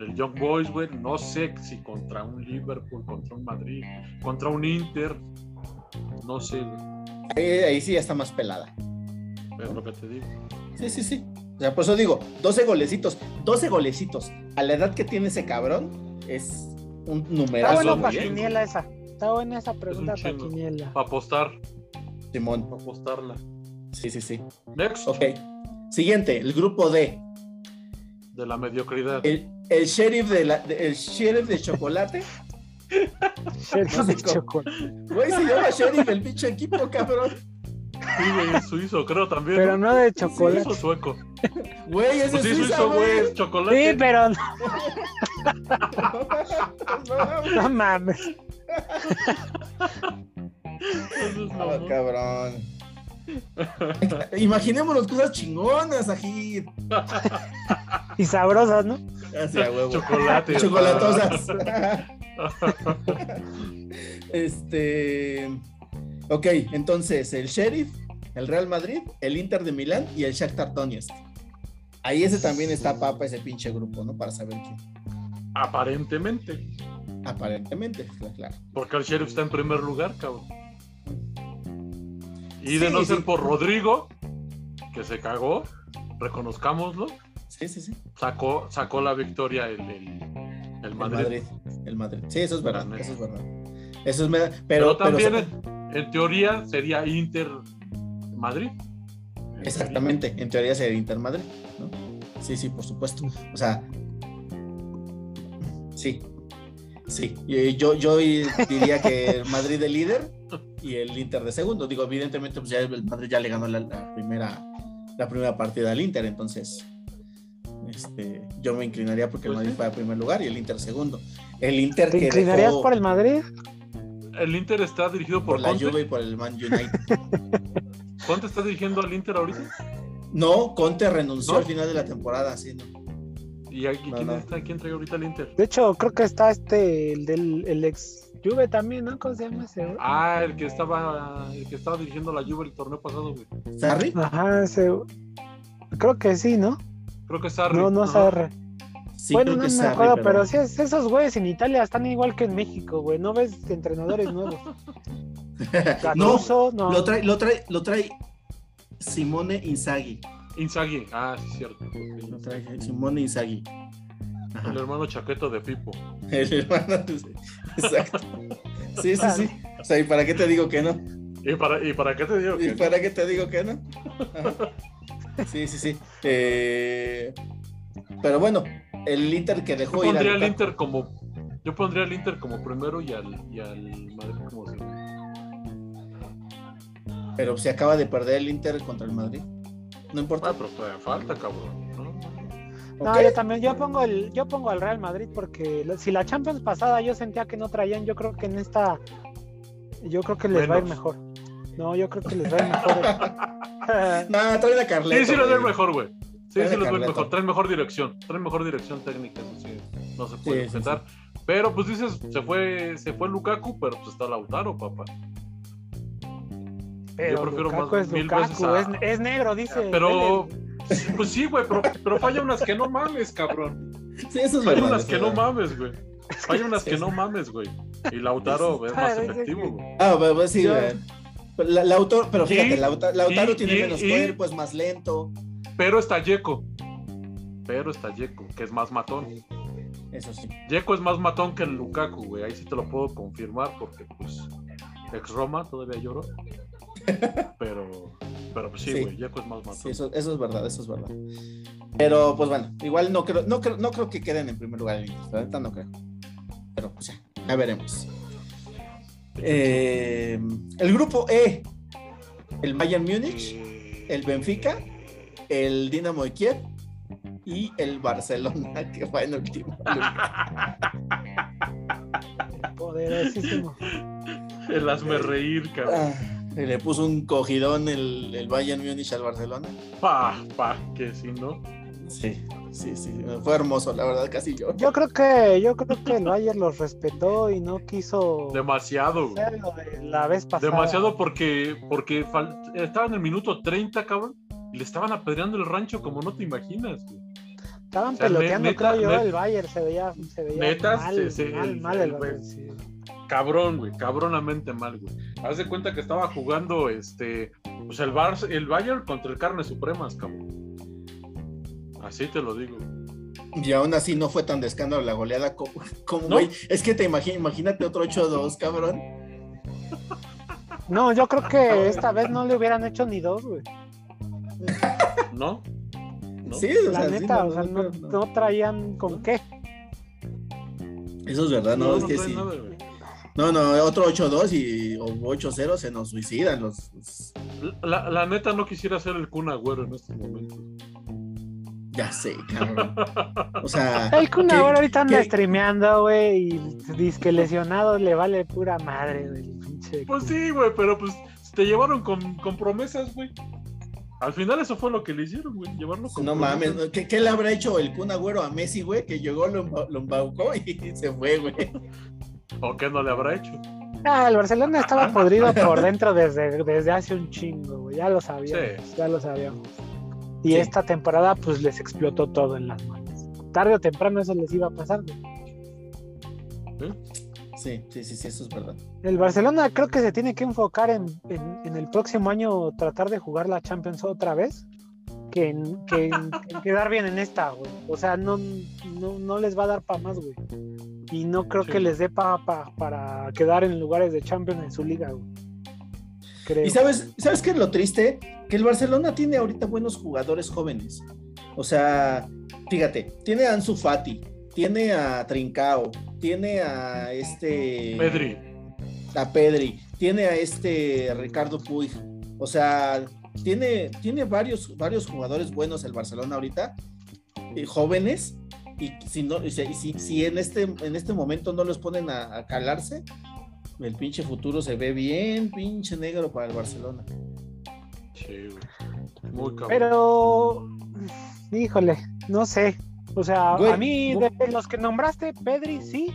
Speaker 2: el Young Boys, güey. No sé si contra un Liverpool, contra un Madrid, contra un Inter. No sé, güey.
Speaker 1: Ahí, ahí sí ya está más pelada.
Speaker 2: Es lo que te digo.
Speaker 1: Sí, sí, sí. O sea, por eso digo, 12 golecitos, 12 golecitos. A la edad que tiene ese cabrón, es un
Speaker 3: Está
Speaker 1: numerazo.
Speaker 3: bueno
Speaker 2: muy
Speaker 3: para
Speaker 2: bien,
Speaker 3: quiniela esa. Está buena esa pregunta para quiniela.
Speaker 2: Para apostar,
Speaker 1: Simón.
Speaker 2: para apostarla.
Speaker 1: Sí, sí, sí.
Speaker 2: Next,
Speaker 1: Ok. Siguiente, el grupo D.
Speaker 2: de la mediocridad.
Speaker 1: El, el sheriff de la, de- el sheriff de chocolate.
Speaker 3: Sheriff de chocolate.
Speaker 1: Güey, se llama sheriff el pinche equipo, cabrón.
Speaker 2: Sí, güey, es suizo, creo también.
Speaker 3: Pero no de
Speaker 2: Suizo
Speaker 3: chocolate.
Speaker 2: sueco.
Speaker 1: Güey, ese
Speaker 2: Pues sí,
Speaker 1: es
Speaker 2: suizo, güey, es chocolate.
Speaker 3: Sí, pero no,
Speaker 1: No,
Speaker 3: mames.
Speaker 2: Eso es
Speaker 1: no, cabrón. Imaginémonos cosas chingonas aquí.
Speaker 3: Y sabrosas, ¿no?
Speaker 1: Hacia huevo.
Speaker 2: Chocolate.
Speaker 1: Chocolatosas. este. Ok, entonces el Sheriff, el Real Madrid, el Inter de Milán y el Shakhtar Donetsk. Ahí ese también está papa ese pinche grupo, ¿no? Para saber quién.
Speaker 2: Aparentemente.
Speaker 1: Aparentemente, claro, claro.
Speaker 2: Porque el sheriff está en primer lugar, cabrón. Y de
Speaker 1: Sí,
Speaker 2: no ser
Speaker 1: sí.
Speaker 2: por Rodrigo, que se cagó, reconozcámoslo,
Speaker 1: Sí, sí, sí.
Speaker 2: sacó, sacó la victoria el, el, el
Speaker 1: El
Speaker 2: Madrid.
Speaker 1: Madrid. El Madrid. Sí, eso es verdad. Eso es verdad. Eso es verdad.
Speaker 2: Pero,
Speaker 1: Pero,
Speaker 2: también,
Speaker 1: pero-
Speaker 2: en, en teoría, sería Inter Madrid.
Speaker 1: Exactamente, en teoría sería Inter Madrid, ¿no? Sí, sí, por supuesto. O sea, sí, sí. Yo, yo diría que Madrid de líder y el Inter de segundo. Digo, evidentemente, pues ya el Madrid ya le ganó la, la primera, la primera partida al Inter, entonces este, yo me inclinaría porque el
Speaker 2: Pues
Speaker 1: Madrid
Speaker 2: sí.
Speaker 1: fue a primer lugar y el Inter segundo. El Inter
Speaker 3: ¿Te
Speaker 1: que
Speaker 3: inclinarías
Speaker 1: dejó
Speaker 3: por el Madrid?
Speaker 2: El Inter está dirigido por,
Speaker 1: por la
Speaker 2: Conte.
Speaker 1: Juve y por el Man United.
Speaker 2: ¿Conte está dirigiendo al Inter ahorita?
Speaker 1: No, Conte renunció
Speaker 2: ¿No?
Speaker 1: al final de la temporada, sí, ¿no?
Speaker 2: ¿Y aquí
Speaker 1: No,
Speaker 2: quién
Speaker 1: no.
Speaker 2: está? ¿Quién trae ahorita al Inter?
Speaker 3: De hecho, creo que está este, el del el ex Juve también, ¿no? ¿Cómo se llama ese? güey?
Speaker 2: Ah, el que estaba, el que estaba dirigiendo la Juve el torneo pasado, güey.
Speaker 1: ¿Sarri?
Speaker 3: Ajá, ese. Creo que sí, ¿no?
Speaker 2: Creo que es Sarri.
Speaker 3: No, no es.
Speaker 1: Sí,
Speaker 3: bueno, no me
Speaker 1: Sarri,
Speaker 3: acuerdo, pero... sí, es- esos güeyes en Italia están igual que en México, güey. No ves entrenadores nuevos.
Speaker 1: no,
Speaker 3: Gattuso, no.
Speaker 1: lo trae, lo trae, lo trae Simone Inzaghi.
Speaker 2: Inzaghi. Ah, sí, cierto.
Speaker 1: Lo trae Simone Inzaghi. Ajá.
Speaker 2: El hermano chaqueto de Pipo.
Speaker 1: El hermano. Exacto. Sí, sí, sí. O sea, ¿y para qué te digo que no?
Speaker 2: ¿Y para, y para qué te digo
Speaker 1: ¿Y
Speaker 2: que
Speaker 1: para qué te digo que no? Ajá. Sí, sí, sí. Eh, pero bueno, el Inter que
Speaker 2: Yo
Speaker 1: dejó ir a
Speaker 2: pondría al
Speaker 1: Lukaku-
Speaker 2: Inter como. Yo pondría al Inter como primero y al, y al Madrid como segundo.
Speaker 1: Pero se acaba de perder el Inter contra el Madrid. No importa.
Speaker 2: Ah, pero todavía falta, cabrón. ¿No?
Speaker 3: Yo también, yo pongo el, yo pongo al Real Madrid porque si la Champions pasada yo sentía que no traían, yo creo que en esta, yo creo que les va a ir mejor. No, yo creo que les va a ir mejor.
Speaker 1: No, trae la Carleto.
Speaker 2: Sí, sí, los ven mejor, güey. Sí, sí, los ven mejor. Traen mejor dirección. Traen mejor dirección técnica, eso sí. No se puede
Speaker 1: Sí.
Speaker 2: Pero pues dices, se fue, se fue Lukaku, pero pues está Lautaro, papá.
Speaker 3: Pero
Speaker 2: prefiero
Speaker 3: Lukaku
Speaker 2: más-
Speaker 3: es
Speaker 2: mil
Speaker 3: Lukaku,
Speaker 2: veces a-
Speaker 3: es, es negro, dice.
Speaker 2: Pero. Pues sí, güey, pero, pero falla unas que no mames, cabrón.
Speaker 1: Sí, eso es
Speaker 2: Falla
Speaker 1: verdad.
Speaker 2: unas
Speaker 1: eso
Speaker 2: que no mames, güey. Falla unas
Speaker 1: Sí,
Speaker 2: que no mames, güey. Y Lautaro es más efectivo, güey.
Speaker 1: Ah, pues, sí, güey. La, Lautaro, pero fíjate, Lautaro tiene
Speaker 2: y-
Speaker 1: menos
Speaker 2: y-
Speaker 1: cuerpo, es más lento.
Speaker 2: Pero está Yeco. Pero está Yeco, que es más matón.
Speaker 1: Eso sí.
Speaker 2: Yeco es más matón que el Lukaku, güey. Ahí sí te lo puedo confirmar porque, pues, ex Roma todavía lloro. Pero, pero pues sí,
Speaker 1: Sí.
Speaker 2: güey, Yeco es más matón.
Speaker 1: Sí, eso, eso es verdad, eso es verdad. Pero pues bueno, igual no creo, no creo, no creo que queden en primer lugar en la neta no creo. Pero pues ya, ya veremos. Eh, el grupo E, el Bayern Múnich, el Benfica, el Dinamo de Kiev y el Barcelona que va en último lugar.
Speaker 3: Poderosísimo.
Speaker 2: El hazme reír, cabrón.
Speaker 1: Ah, y le puso un cogidón el, el Bayern Múnich al Barcelona.
Speaker 2: Pa, pa, que si no.
Speaker 1: Sí, sí, sí, fue hermoso, la verdad, casi yo.
Speaker 3: Yo creo que, yo creo que el Bayern los respetó y no quiso
Speaker 2: Demasiado,
Speaker 3: de la vez pasada.
Speaker 2: Demasiado porque, porque fal- estaba en el minuto 30, cabrón. Y le estaban apedreando el rancho como no te imaginas, güey.
Speaker 3: Estaban
Speaker 2: O sea,
Speaker 3: peloteando,
Speaker 2: neta,
Speaker 3: creo yo,
Speaker 2: neta-
Speaker 3: el Bayern se veía, se veía
Speaker 2: Neta,
Speaker 3: mal,
Speaker 2: se- se-
Speaker 3: mal,
Speaker 2: el-
Speaker 3: mal
Speaker 2: el-
Speaker 3: el Bayern, sí.
Speaker 2: Cabrón, güey, cabronamente mal, güey. Haz de cuenta que estaba jugando este, pues el Bar el Bayern contra el Carne Supremas, cabrón. Así te lo digo.
Speaker 1: Y aún así no fue tan de escándalo la goleada como, como,
Speaker 2: ¿No?
Speaker 1: güey. Es que te imagi- imagínate otro 8-2, cabrón.
Speaker 3: No, yo creo que esta vez no le hubieran hecho ni dos, güey.
Speaker 2: ¿No? ¿No?
Speaker 1: Sí, o
Speaker 3: La
Speaker 1: sea, sí,
Speaker 3: neta,
Speaker 1: no,
Speaker 3: o sea,
Speaker 1: no,
Speaker 3: no,
Speaker 1: no.
Speaker 3: no traían con qué.
Speaker 1: Eso es verdad, no,
Speaker 2: No,
Speaker 1: es
Speaker 2: no
Speaker 1: que sí.
Speaker 2: nada, güey.
Speaker 1: No, no, otro 8-2 y o 8-0 se nos suicidan los. los-
Speaker 2: La, la neta no quisiera ser el Kun Agüero en estos momentos.
Speaker 1: Ya sé, cabrón. O sea.
Speaker 3: El Kun
Speaker 1: ¿qué-
Speaker 3: Agüero ahorita anda
Speaker 1: qué-
Speaker 3: streameando, güey, y dice que lesionado le vale pura madre, güey. el pinche
Speaker 2: Pues sí, güey, pero pues te llevaron con, con promesas, güey. Al final eso fue lo que le hicieron, güey. Llevarlo con
Speaker 1: No
Speaker 2: promesas.
Speaker 1: mames, ¿qué, qué le habrá hecho el Kun Agüero a Messi, güey? Que llegó, lo, lo embaucó y se fue, güey.
Speaker 2: ¿O qué no le habrá hecho?
Speaker 3: Ah, el Barcelona estaba podrido por dentro desde, desde hace un chingo, güey. Ya lo sabíamos,
Speaker 2: Sí.
Speaker 3: ya lo sabíamos. Y
Speaker 1: Sí.
Speaker 3: esta temporada, pues les explotó todo en las manos. Tarde o temprano eso les iba a pasar, güey.
Speaker 1: Sí, sí, sí, sí, eso es verdad.
Speaker 3: El Barcelona creo que se tiene que enfocar en, en- en el próximo año tratar de jugar la Champions otra vez que en, que en- en quedar bien en esta, güey. O sea, no, no, no les va a dar para más, güey. Y no creo
Speaker 2: Sí.
Speaker 3: que les dé pa, pa- para quedar en lugares de Champions en su liga, güey. Creo.
Speaker 1: Y sabes, ¿sabes qué es lo triste? Que el Barcelona tiene ahorita buenos jugadores jóvenes. O sea, fíjate, tiene a Ansu Fati, tiene a Trincao, tiene a este
Speaker 2: Pedri.
Speaker 1: a Pedri, tiene a este Ricardo Puig. O sea, tiene, tiene varios, varios jugadores buenos el Barcelona ahorita, eh, jóvenes, y si no, y si, y si- si en este, en este momento no los ponen a, a calarse, el pinche futuro se ve bien, pinche negro para el Barcelona.
Speaker 2: Sí. Muy cabrón.
Speaker 3: Pero, híjole, no sé. O sea,
Speaker 1: Güey,
Speaker 3: a mí, de los que nombraste, Pedri, sí.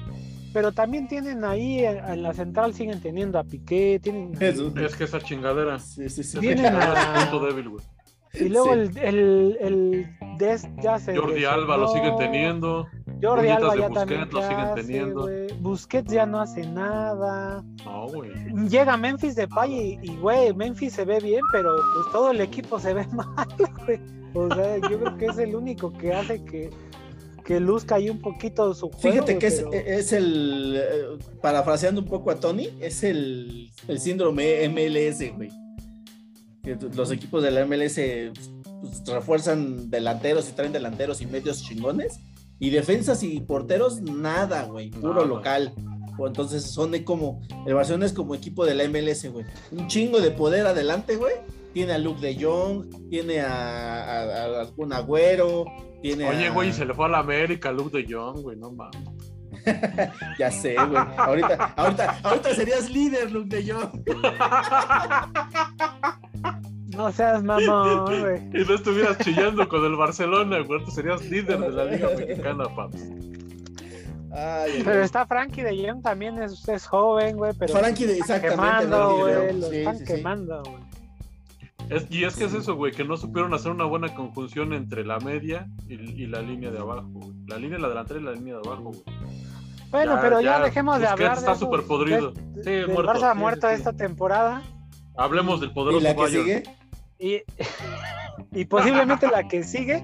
Speaker 3: Pero también tienen ahí en, en la central, siguen teniendo a Piqué, tienen...
Speaker 1: Eso.
Speaker 2: Es que esa chingadera.
Speaker 1: Sí, sí, sí.
Speaker 2: Chingadera
Speaker 3: a-
Speaker 2: es punto débil, güey.
Speaker 3: Y luego
Speaker 1: Sí.
Speaker 3: el, el, el Dest ya se.
Speaker 2: Jordi Alba lo siguen teniendo.
Speaker 3: Jordi
Speaker 2: Puñetas
Speaker 3: Alba
Speaker 2: de
Speaker 3: ya
Speaker 2: Busquets
Speaker 3: también.
Speaker 2: lo
Speaker 3: ¿qué
Speaker 2: siguen
Speaker 3: hace,
Speaker 2: teniendo.
Speaker 3: Busquets ya no hace nada.
Speaker 2: No, güey.
Speaker 3: Llega Memphis de y, y, güey, Memphis se ve bien, pero pues todo el equipo se ve mal, güey. O sea, yo creo que es el único que hace que, que luzca ahí un poquito su juego.
Speaker 1: Fíjate que es, es el, eh, parafraseando un poco a Tony, es el, el síndrome MLS, güey. Que los equipos de la MLS pues, refuerzan delanteros y traen delanteros y medios chingones. Y defensas y porteros, nada, güey. Puro local. O entonces son de como. El Barcelona es como equipo de la MLS, güey. Un chingo de poder adelante, güey. tiene a Luke de Jong, tiene a, a, a algún Agüero, tiene
Speaker 2: Oye,
Speaker 1: a-
Speaker 2: güey, se le fue a la América Luke de Jong, güey, no mames.
Speaker 1: Ya sé, güey. Ahorita, ahorita, ahorita serías líder, Luke de Jong.
Speaker 3: No seas mamón, güey.
Speaker 2: Y no estuvieras chillando con el Barcelona, güey, tú serías líder de la Liga Mexicana, paps.
Speaker 1: Ay,
Speaker 3: Pero
Speaker 1: güey.
Speaker 3: está Frankie de Jong también, es, es joven, güey, pero
Speaker 1: Frankie de-
Speaker 3: lo están
Speaker 1: exactamente,
Speaker 3: quemando, güey, lo están quemando, güey.
Speaker 2: Es- y es que es eso, güey, que no supieron hacer una buena conjunción entre la media y, y la línea de abajo, güey. La línea, la delantera y la línea de abajo, güey.
Speaker 3: Bueno,
Speaker 2: Ya,
Speaker 3: pero ya,
Speaker 2: ya,
Speaker 3: dejemos de
Speaker 2: Busquets
Speaker 3: hablar de
Speaker 2: está súper podrido.
Speaker 3: de-
Speaker 2: Sí,
Speaker 3: del
Speaker 2: muerto,
Speaker 3: Barça
Speaker 2: sí,
Speaker 3: muerto
Speaker 2: sí, sí.
Speaker 3: esta temporada
Speaker 2: Hablemos del
Speaker 1: ¿Y
Speaker 2: poderoso
Speaker 1: la que
Speaker 2: Bayern.
Speaker 1: sigue?
Speaker 3: y, y posiblemente la que sigue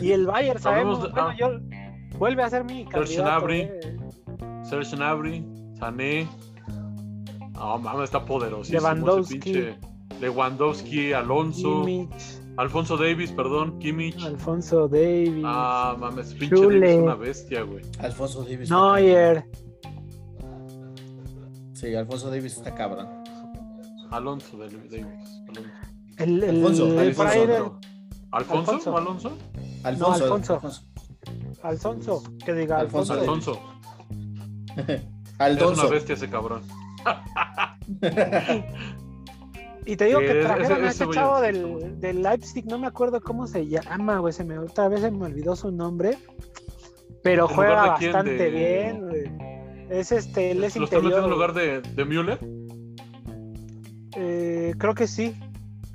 Speaker 3: y el Bayern sabemos,
Speaker 2: de-
Speaker 3: bueno,
Speaker 2: ah.
Speaker 3: yo vuelve a ser mi
Speaker 2: Serge
Speaker 3: candidato.
Speaker 2: Gnabry.
Speaker 3: eh.
Speaker 2: Serge Gnabry, Sané. No mames, está poderosísimo.
Speaker 3: Lewandowski.
Speaker 2: ese pinche Lewandowski, Alonso,
Speaker 3: Kimmich,
Speaker 2: Alfonso Davis, perdón, Kimmich.
Speaker 3: Alfonso Davis,
Speaker 2: Ah, mames, pinche
Speaker 3: Schule.
Speaker 2: Davis es una bestia, güey.
Speaker 1: Alfonso Davis.
Speaker 3: Neuer.
Speaker 1: Sí, Alfonso Davis está cabrón.
Speaker 2: Alonso de- Davis. Alonso.
Speaker 3: el, el,
Speaker 1: Alfonso,
Speaker 3: el
Speaker 1: Alfonso.
Speaker 2: ¿Alfonso
Speaker 3: Alfonso.
Speaker 2: Alonso?
Speaker 1: Alfonso.
Speaker 3: Alfonso.
Speaker 1: Alfonso.
Speaker 3: Alfonso, que diga
Speaker 1: Alfonso
Speaker 3: Alfonso.
Speaker 2: Alfonso. Es una bestia ese cabrón.
Speaker 3: Y te digo que trajeron a este
Speaker 2: ese
Speaker 3: chavo
Speaker 2: güey,
Speaker 3: del, del Leipzig, no me acuerdo cómo se llama, güey, se me otra vez se me olvidó su nombre, pero
Speaker 2: ¿En
Speaker 3: juega bastante
Speaker 2: De-
Speaker 3: bien. Es este, él es
Speaker 2: ¿Lo metiendo en
Speaker 3: interior.
Speaker 2: lugar de, de Müller?
Speaker 3: Eh, creo que sí.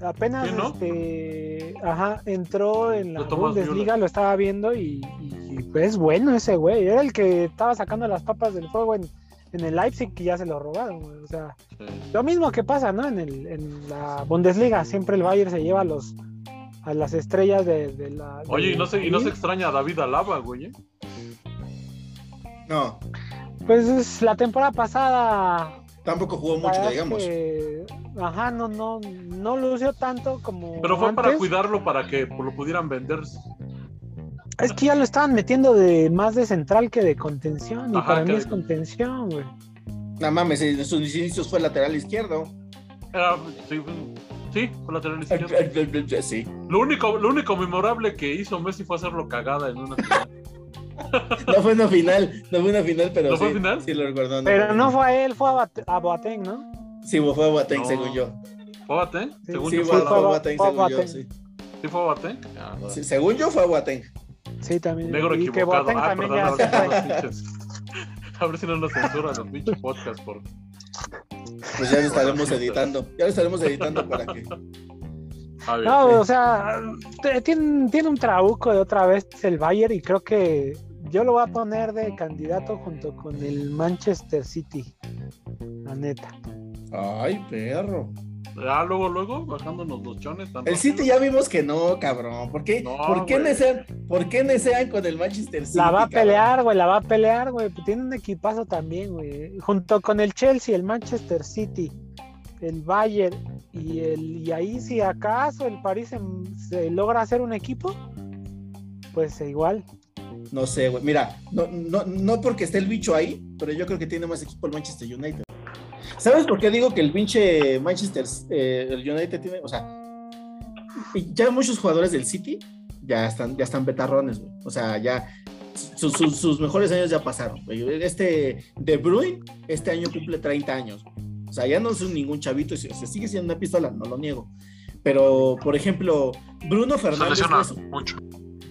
Speaker 3: Apenas este, ajá, entró en la Bundesliga,
Speaker 2: Müller.
Speaker 3: lo estaba viendo y, y, pues, es bueno ese güey. Era el que estaba sacando las papas del fuego en, en el Leipzig y ya se lo robaron. O sea,
Speaker 2: Sí.
Speaker 3: lo mismo que pasa, ¿no? En, el, en la Bundesliga, siempre el Bayern se lleva a los a las estrellas de, de la.
Speaker 2: Oye, y no, se, y no se extraña a David Alaba, güey. ¿eh?
Speaker 1: No,
Speaker 3: Pues es la temporada pasada.
Speaker 1: tampoco jugó mucho,
Speaker 3: verdad
Speaker 1: digamos.
Speaker 3: que, ajá, no, no, no lució tanto como.
Speaker 2: Pero fue para cuidarlo, para que lo pudieran vender.
Speaker 3: Es que ya lo estaban metiendo de más de central que de contención. Y
Speaker 2: Ajá,
Speaker 3: para mí es contención, güey.
Speaker 1: No mames, en sus inicios fue lateral izquierdo.
Speaker 2: Era, sí, sí, fue lateral izquierdo.
Speaker 1: Sí.
Speaker 2: Lo único, lo único memorable que hizo Messi fue hacerlo cagada en una final.
Speaker 1: No fue una final, no fue una final, pero
Speaker 2: ¿No
Speaker 1: sí.
Speaker 2: fue final?
Speaker 1: Sí, lo recuerdo.
Speaker 3: Pero no fue a él, fue a, a Boateng, ¿no?
Speaker 1: Sí, fue a Boateng,
Speaker 2: No.
Speaker 1: según yo.
Speaker 2: ¿Fue a Boateng?
Speaker 3: Sí,
Speaker 2: Según
Speaker 1: Sí,
Speaker 2: yo
Speaker 1: fue,
Speaker 2: fue,
Speaker 1: a Boateng, según yo, sí.
Speaker 2: ¿Sí fue a Boateng? Ah, no.
Speaker 1: Sí, Según yo fue a Boateng.
Speaker 3: Sí, también.
Speaker 2: Negro
Speaker 3: y que
Speaker 2: equivocado.
Speaker 3: Boateng
Speaker 2: Ah,
Speaker 3: también
Speaker 2: perdón,
Speaker 3: ya
Speaker 2: a
Speaker 3: se
Speaker 2: ver,
Speaker 3: fue.
Speaker 2: si no nos pinches- a ver si no nos censuran el pinche podcast por.
Speaker 1: Pues ya lo estaremos editando. Ya lo estaremos editando para que.
Speaker 2: Ver,
Speaker 3: No, o sea, tiene, tiene un trabuco de otra vez el Bayern y creo que yo lo voy a poner de candidato junto con el Manchester City. La neta.
Speaker 1: Ay, perro.
Speaker 2: Ya luego, luego, bajándonos los chones. tan
Speaker 1: El. City ya vimos que no, cabrón. ¿Por qué,
Speaker 2: No,
Speaker 1: ¿por qué, necean, ¿por qué necean con el Manchester City?
Speaker 3: La va a pelear, güey, la va a pelear, güey. Tiene un equipazo también, güey. Junto con el Chelsea, el Manchester City, el Bayern y el y ahí si acaso el París se, se logra hacer un equipo, pues igual.
Speaker 1: No sé, güey. Mira, no, no, no porque esté el bicho ahí, pero yo creo que tiene más equipo el Manchester United. ¿Sabes por qué digo que el pinche Manchester eh, el United tiene, o sea, ya muchos jugadores del City ya están, ya están betarrones, güey. O sea, ya su- su- sus mejores años ya pasaron. güey. Este De Bruyne este año cumple 30 años. O sea, ya no es un- ningún chavito, se, se sigue siendo una pistola, no lo niego. Pero, por ejemplo, Bruno Fernández. es-
Speaker 2: mucho.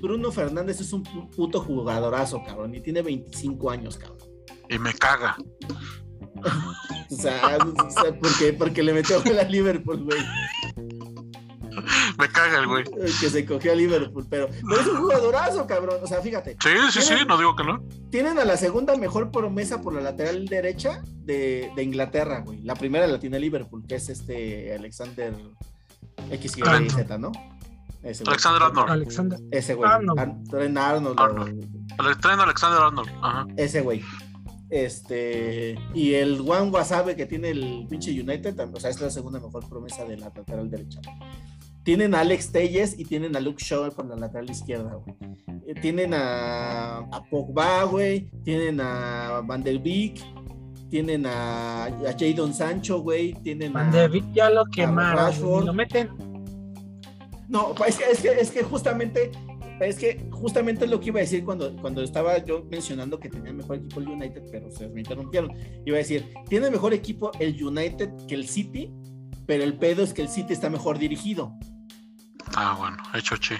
Speaker 1: Bruno Fernández es un pu- puto jugadorazo, cabrón, y tiene 25 años, cabrón.
Speaker 2: Y me caga.
Speaker 1: O sea, o sea, porque, porque le metió gol a Liverpool, güey.
Speaker 2: Me caga el güey.
Speaker 1: Que se cogió a Liverpool, pero, pero es un jugadorazo, cabrón. O sea, fíjate,
Speaker 2: Sí, sí, sí, no digo que no.
Speaker 1: tienen a la segunda mejor promesa por la lateral derecha de, de Inglaterra, güey. La primera la tiene Liverpool, que es este Alexander X, Y,
Speaker 2: Trent.
Speaker 1: Z, ¿no? Ese güey.
Speaker 2: Alexander Arnold.
Speaker 3: Alexander.
Speaker 1: Ese güey.
Speaker 3: Arnold.
Speaker 1: Arnold.
Speaker 2: Arnold. Alexander Arnold. Ajá.
Speaker 1: Ese güey. Este, y el Juan Wasabe que tiene el pinche United, o sea, es la segunda mejor promesa de la lateral derecha. Tienen a Alex Telles y tienen a Luke Shaw por la lateral izquierda, güey. Eh, Tienen a, a Pogba, güey. Tienen a Van der Beek. tienen a, a Jadon Sancho, güey, tienen
Speaker 3: Van
Speaker 1: a...
Speaker 3: de Beek ya lo quemaron. Lo meten.
Speaker 1: No, es que, es que, es que justamente, es que justamente es lo que iba a decir cuando, cuando estaba yo mencionando que tenía mejor equipo el United, pero se me interrumpieron. Iba a decir, tiene mejor equipo el United que el City, pero el pedo es que el City está mejor dirigido.
Speaker 2: Ah, bueno, hecho che.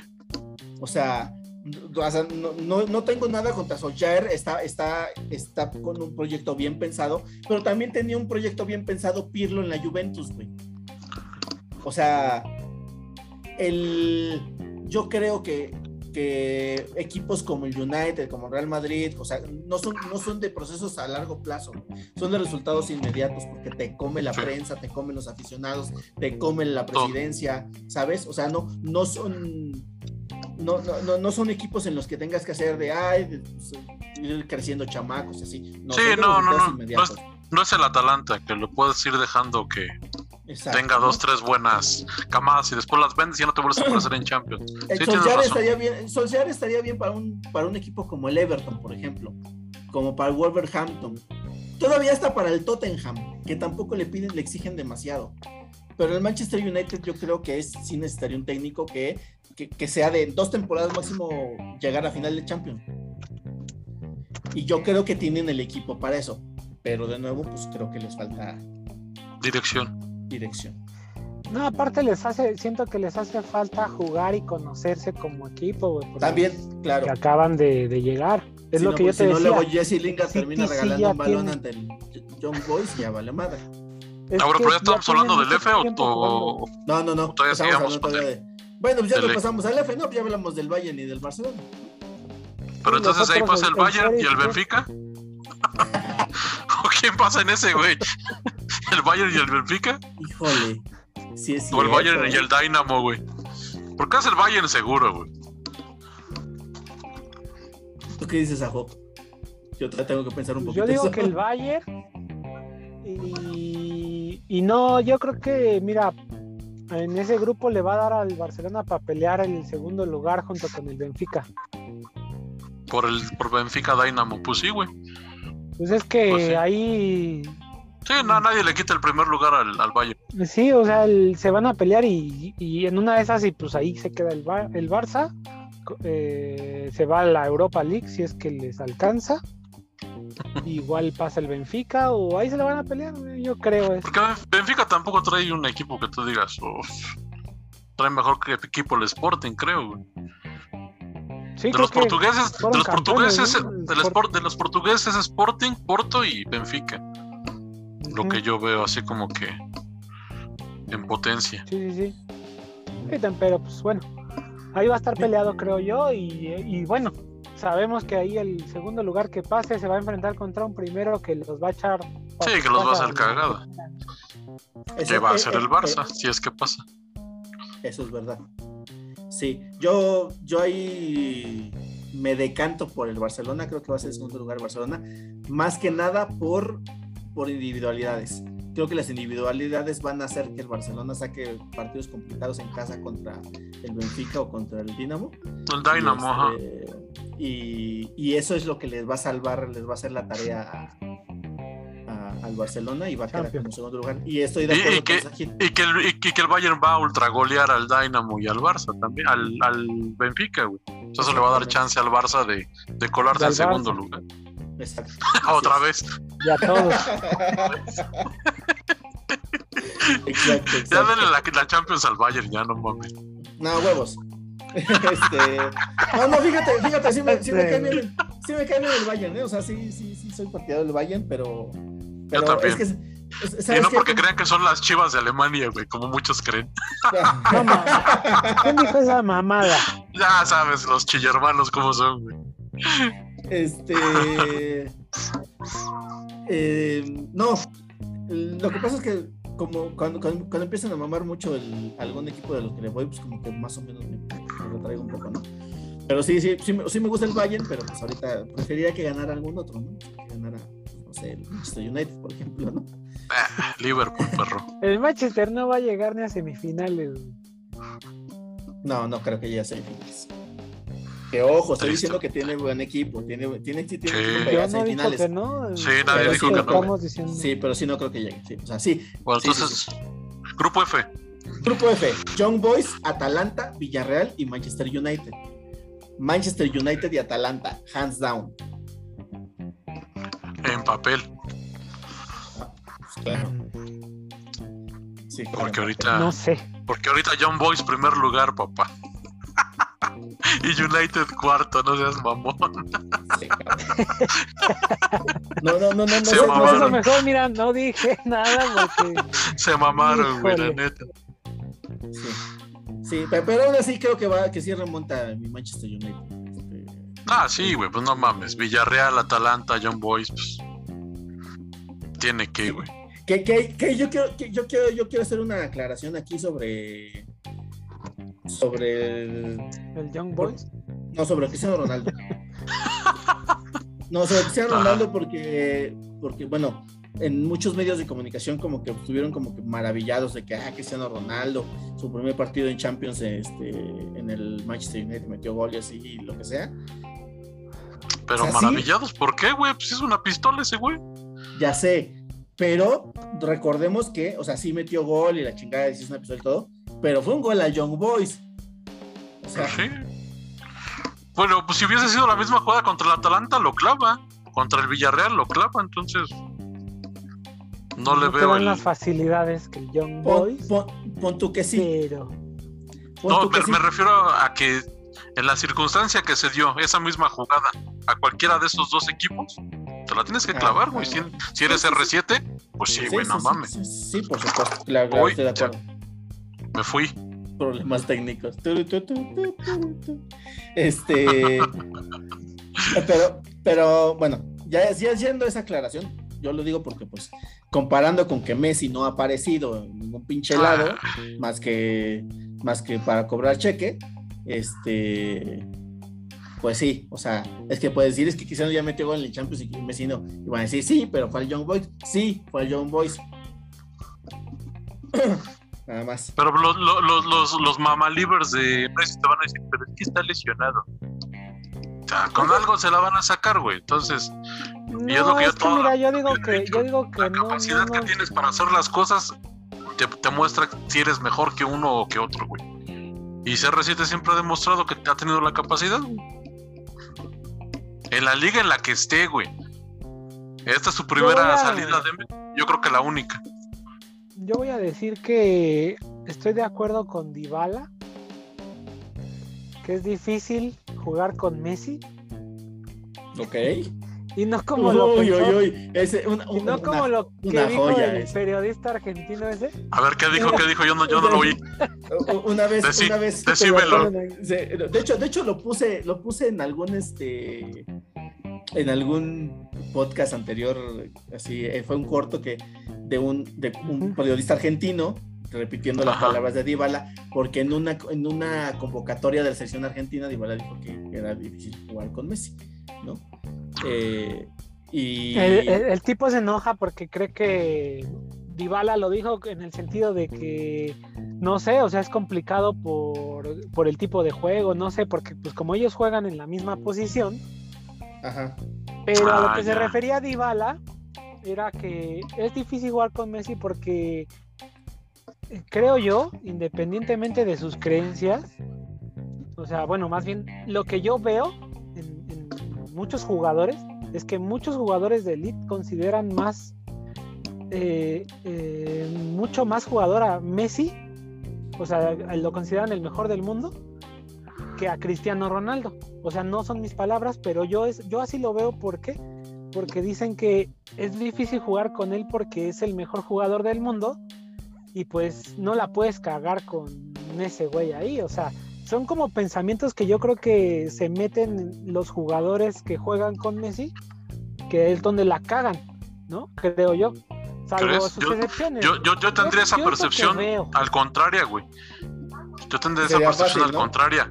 Speaker 1: O sea, no, o sea, no, no- no tengo nada contra Solskjaer, está, está, está con un proyecto bien pensado, pero también tenía un proyecto bien pensado Pirlo en la Juventus, güey. O sea, el, yo creo que, que equipos como el United, como Real Madrid, o sea, no son, no son de procesos a largo plazo, son de resultados inmediatos, porque te come la
Speaker 2: Sí.
Speaker 1: prensa, te comen los aficionados, te comen la presidencia, ¿sabes? O sea, no, no son no, no, no, no son equipos en los que tengas que hacer de ay, de, pues, ir creciendo chamacos y así. No,
Speaker 2: Sí, no, no,
Speaker 1: resultados
Speaker 2: no,
Speaker 1: inmediatos.
Speaker 2: No es el Atalanta, que lo puedes ir dejando que
Speaker 1: Exacto,
Speaker 2: tenga dos, tres buenas camadas y después las vendes y ya no te vuelves a aparecer en Champions.
Speaker 1: El
Speaker 2: Sí,
Speaker 1: Solskjaer estaría bien, Solskjaer estaría bien para un, para un equipo como el Everton, por ejemplo, como para el Wolverhampton. Todavía está para el Tottenham, que tampoco le piden, le exigen demasiado. Pero el Manchester United yo creo que es, sí necesitaría un técnico que, que, que sea de dos temporadas máximo llegar a final de Champions. Y yo creo que tienen el equipo para eso. Pero de nuevo, pues creo que les falta
Speaker 2: Dirección.
Speaker 1: Dirección.
Speaker 3: No, aparte les hace, siento que les hace falta jugar y conocerse como equipo, güey. porque
Speaker 1: También, claro.
Speaker 3: Que acaban de, de llegar. Es
Speaker 1: Si
Speaker 3: lo
Speaker 1: no,
Speaker 3: que yo
Speaker 1: pues,
Speaker 3: te
Speaker 1: si no,
Speaker 3: decía.
Speaker 1: luego Jesse Lingard termina
Speaker 3: sí
Speaker 1: regalando un balón
Speaker 3: tiene-
Speaker 1: ante el John Boys y ya vale madre.
Speaker 3: Es
Speaker 2: Ahora, pero ya estamos hablando del F o, o-
Speaker 1: No, no, no.
Speaker 2: Todavía sigamos
Speaker 1: de. Bueno, pues ya nos pasamos al F, no, ya hablamos del Bayern y del Barcelona.
Speaker 2: Pero entonces ahí pasa el
Speaker 3: el-
Speaker 2: Bayern y el. Benfica. ¿O quién pasa en ese, güey? ¿El Bayern y el Benfica?
Speaker 1: Híjole. Sí, es
Speaker 2: ¿O el Bayern y el Dynamo, güey? Porque es el Bayern seguro, güey.
Speaker 1: ¿Tú qué dices, Ajo? Yo tengo que pensar un
Speaker 3: Pues
Speaker 1: poquito.
Speaker 3: yo digo
Speaker 1: eso.
Speaker 3: que el Bayern y, y no, yo creo que, mira, en ese grupo le va a dar al Barcelona para pelear el segundo lugar junto con el Benfica.
Speaker 2: Por el por Benfica Dynamo. Pues sí, güey.
Speaker 3: Pues es que
Speaker 2: Pues sí.
Speaker 3: ahí,
Speaker 2: Sí, no, nadie le quita el primer lugar al, al Bayern.
Speaker 3: sí, o sea, el- se van a pelear y, y en una de esas y pues ahí se queda el, Bar- el Barça, eh, se va a la Europa League si es que les alcanza. Igual pasa el Benfica o ahí se la van a pelear, yo creo. Es.
Speaker 2: Porque Benfica tampoco trae un equipo que tú digas, "Uf, trae mejor que equipo el Sporting, creo.
Speaker 3: Sí,
Speaker 2: De
Speaker 3: creo
Speaker 2: los portugueses, de los portugueses,
Speaker 3: ¿no? El
Speaker 2: del Sport- de los portugueses Sporting, Porto y Benfica. Lo que yo veo así como que en potencia.
Speaker 3: Sí, sí, sí. Pero pues bueno, ahí va a estar peleado, creo yo, y, y bueno, sabemos que ahí el segundo lugar que pase se va a enfrentar contra un primero que los va a echar.
Speaker 2: Sí, que los va a hacer cagada.
Speaker 1: Eso-
Speaker 2: Que va a ser
Speaker 1: eh,
Speaker 2: el Barça,
Speaker 1: eh,
Speaker 2: si es que pasa.
Speaker 1: Eso es verdad. Sí, yo, yo ahí me decanto por el Barcelona, creo que va a ser el segundo lugar Barcelona, más que nada por, por individualidades. Creo que las individualidades van a hacer que el Barcelona saque partidos complicados en casa contra el Benfica o contra el Dinamo.
Speaker 2: El Dynamo, ajá.
Speaker 1: y, este, y, y eso es lo que les va a salvar, les va a hacer la tarea a- a- al Barcelona y va a quedar
Speaker 3: Champions.
Speaker 1: como segundo lugar. Y estoy de
Speaker 2: Y- y
Speaker 1: acuerdo
Speaker 2: que-
Speaker 1: con.
Speaker 2: Y que, el, y que- el Bayern va a ultragolear al Dynamo y al Barça también, al, al Benfica, güey. Eso le va a dar chance al Barça de, de colarse
Speaker 3: Al
Speaker 2: en segundo lugar.
Speaker 1: Exacto.
Speaker 2: Otra vez.
Speaker 3: Y a todos.
Speaker 1: exacto,
Speaker 2: Ya denle la, la Champions al Bayern, ya no mames.
Speaker 1: No, huevos. este. No, no, fíjate, fíjate, sí me, sí me cae bien, el- sí me cae bien el Bayern, ¿eh? O sea, sí, sí, sí soy partidario del Bayern, pero. pero
Speaker 2: también.
Speaker 1: Es que, es-
Speaker 2: Y
Speaker 1: ¿sabes
Speaker 2: no porque crean que son las chivas de Alemania, güey, como muchos creen.
Speaker 3: No, ma- ¿Quién dijo esa mamada?
Speaker 2: Ya sabes, los chillermanos cómo son, güey.
Speaker 1: Este. eh, no, lo que pasa es que como cuando, cuando, cuando empiezan a mamar mucho el, algún equipo de los que le voy, pues como que más o menos me, me retraigo un poco, ¿no? Pero sí, sí, sí, me- sí me gusta el Bayern, pero pues ahorita preferiría que ganara algún otro, ¿no? Que ganara, no sé, el Manchester United, por ejemplo, ¿no?
Speaker 2: Ah, Liverpool, perro.
Speaker 3: El Manchester no va a llegar ni a semifinales.
Speaker 1: No, no creo que llegue a semifinales. Que ojo, estoy
Speaker 2: Triste.
Speaker 1: diciendo que tiene buen equipo, tiene, tiene, sí tiene
Speaker 2: Sí.
Speaker 3: Yo no
Speaker 1: semifinales.
Speaker 3: que no.
Speaker 2: Sí, nadie
Speaker 1: Pero
Speaker 2: dijo
Speaker 1: sí,
Speaker 2: que
Speaker 1: no.
Speaker 3: diciendo.
Speaker 1: Sí, pero sí no creo que llegue. Sí, o sea, sí.
Speaker 2: Bueno,
Speaker 1: Sí, sí,
Speaker 2: entonces, grupo F.
Speaker 1: Grupo F, Young Boys, Atalanta, Villarreal y Manchester United. Manchester United y Atalanta, hands down.
Speaker 2: En papel.
Speaker 1: Claro. Sí, claro.
Speaker 2: Porque ahorita.
Speaker 3: No sé.
Speaker 2: Porque ahorita John Boys primer lugar, papá. Y United cuarto, no seas mamón.
Speaker 1: No, no, no, no, no.
Speaker 2: Se
Speaker 1: no,
Speaker 2: mamaron.
Speaker 3: eso mejor, mira, no dije nada porque
Speaker 2: Se mamaron, güey, la neta.
Speaker 1: Sí, sí pe- pero aún así creo que va, que sí remonta mi Manchester United.
Speaker 2: Ah, sí, güey, pues no mames. Villarreal, Atalanta, John Boys, pues. Tiene que, güey.
Speaker 1: Que, que, que yo quiero, que yo quiero, yo quiero hacer una aclaración aquí sobre sobre el,
Speaker 3: el Young Boys.
Speaker 1: no sobre Cristiano Ronaldo. No, sobre Cristiano
Speaker 2: Ajá.
Speaker 1: Ronaldo porque porque bueno, en muchos medios de comunicación como que estuvieron como que maravillados de que ah, Cristiano Ronaldo, su primer partido en Champions este en el Manchester United metió gol y así y lo que sea.
Speaker 2: Pero
Speaker 1: O sea, sí.
Speaker 2: maravillados, ¿por qué, güey? Pues es una pistola ese, güey.
Speaker 1: Ya sé, pero recordemos que, o sea, sí metió gol y la chingada sí es una pistola y todo, pero fue un gol a Young Boys. O sea,
Speaker 2: sí. Bueno, pues si hubiese sido la misma jugada contra el Atalanta, lo clava. Contra el Villarreal, lo clava. Entonces, no le veo el.
Speaker 3: las facilidades que el Young
Speaker 1: pon,
Speaker 3: Boys.
Speaker 1: pon- pon tú que sí.
Speaker 3: Pero
Speaker 1: pon
Speaker 2: No, me,
Speaker 1: sí.
Speaker 2: me refiero a que en la circunstancia que se dio esa misma jugada a cualquiera de esos dos equipos, te la tienes que
Speaker 1: Ah,
Speaker 2: clavar, güey.
Speaker 1: ah.
Speaker 2: Si, si eres
Speaker 1: Sí, sí, sí.
Speaker 2: R7, pues sí, güey,
Speaker 1: sí,
Speaker 2: no
Speaker 1: sí,
Speaker 2: mames.
Speaker 1: Sí, sí, por supuesto. De.
Speaker 2: Me fui.
Speaker 1: Problemas técnicos. Este. pero, pero bueno, ya, ya haciendo esa aclaración, yo lo digo porque, pues, comparando con que Messi no ha aparecido en ningún pinche lado,
Speaker 2: Ah,
Speaker 1: más que más que para cobrar cheque, este pues sí, o sea, es que puedes decir es que quizás ya metió gol en el Champions y Messi no, y van a decir sí, pero fue el Young Boys, sí, fue el Young Boys. Nada más.
Speaker 2: Pero los, los, los, los, mamalivers de Messi te van a decir, pero es que está lesionado. O sea, con algo se la van a sacar, güey. Entonces,
Speaker 3: no,
Speaker 2: Y es lo que yo
Speaker 3: es que
Speaker 2: toda
Speaker 3: mira, yo digo que,
Speaker 2: dicho,
Speaker 3: yo digo que
Speaker 2: la
Speaker 3: no,
Speaker 2: capacidad
Speaker 3: no,
Speaker 2: que tienes para hacer las cosas te, te muestra si eres mejor que uno o que otro, güey. Y CR7 siempre ha demostrado que ha tenido la capacidad. En la liga en la que esté, güey. Esta es su primera
Speaker 3: a-
Speaker 2: salida de... Yo creo que la única.
Speaker 3: Yo voy a decir que estoy de acuerdo con Dybala, que es difícil jugar con Messi
Speaker 1: Ok.
Speaker 3: y no como lo
Speaker 1: uy,
Speaker 3: pensó,
Speaker 1: uy, uy. Ese, una,
Speaker 3: y no
Speaker 1: una-
Speaker 3: como lo que dijo el
Speaker 1: ese.
Speaker 3: periodista argentino ese.
Speaker 2: A ver, ¿qué dijo? ¿Qué dijo? Yo no, yo no lo oí.
Speaker 1: una vez,
Speaker 2: Decí-
Speaker 1: una vez.
Speaker 2: decímelo.
Speaker 1: De hecho, de hecho lo puse, lo puse en algún este en algún podcast anterior, así eh, fue un corto que de un, de un periodista argentino repitiendo las
Speaker 2: Ajá.
Speaker 1: palabras de Dybala, porque en una en una convocatoria de la selección argentina Dybala dijo que era difícil jugar con Messi, ¿no? Eh, y
Speaker 3: El, el- el tipo se enoja porque cree que Dybala lo dijo en el sentido de que no sé, o sea, es complicado por, por el tipo de juego, no sé, porque pues como ellos juegan en la misma posición,
Speaker 1: ajá,
Speaker 3: pero a lo
Speaker 2: Ah,
Speaker 3: que se refería Dybala era que es difícil jugar con Messi porque creo yo, independientemente de sus creencias, o sea, bueno, más bien lo que yo veo en, muchos jugadores es que muchos jugadores de elite consideran más, eh, eh, mucho más jugador a Messi, o sea, lo consideran el mejor del mundo, que a Cristiano Ronaldo. O sea, no son mis palabras, pero yo, es, yo así lo veo. ¿Por qué? Porque dicen que es difícil jugar con él porque es el mejor jugador del mundo y pues no la puedes cagar con ese güey ahí. O sea, son como pensamientos que yo creo que se meten los jugadores que juegan con Messi, que es donde la cagan, ¿no? Creo yo. Salvo
Speaker 2: ¿Crees?
Speaker 3: sus
Speaker 2: Yo-
Speaker 3: excepciones.
Speaker 2: Yo, yo, yo tendría esa percepción al contraria, güey. Yo tendría esa percepción
Speaker 1: fácil,
Speaker 2: al
Speaker 1: ¿no?
Speaker 2: contraria.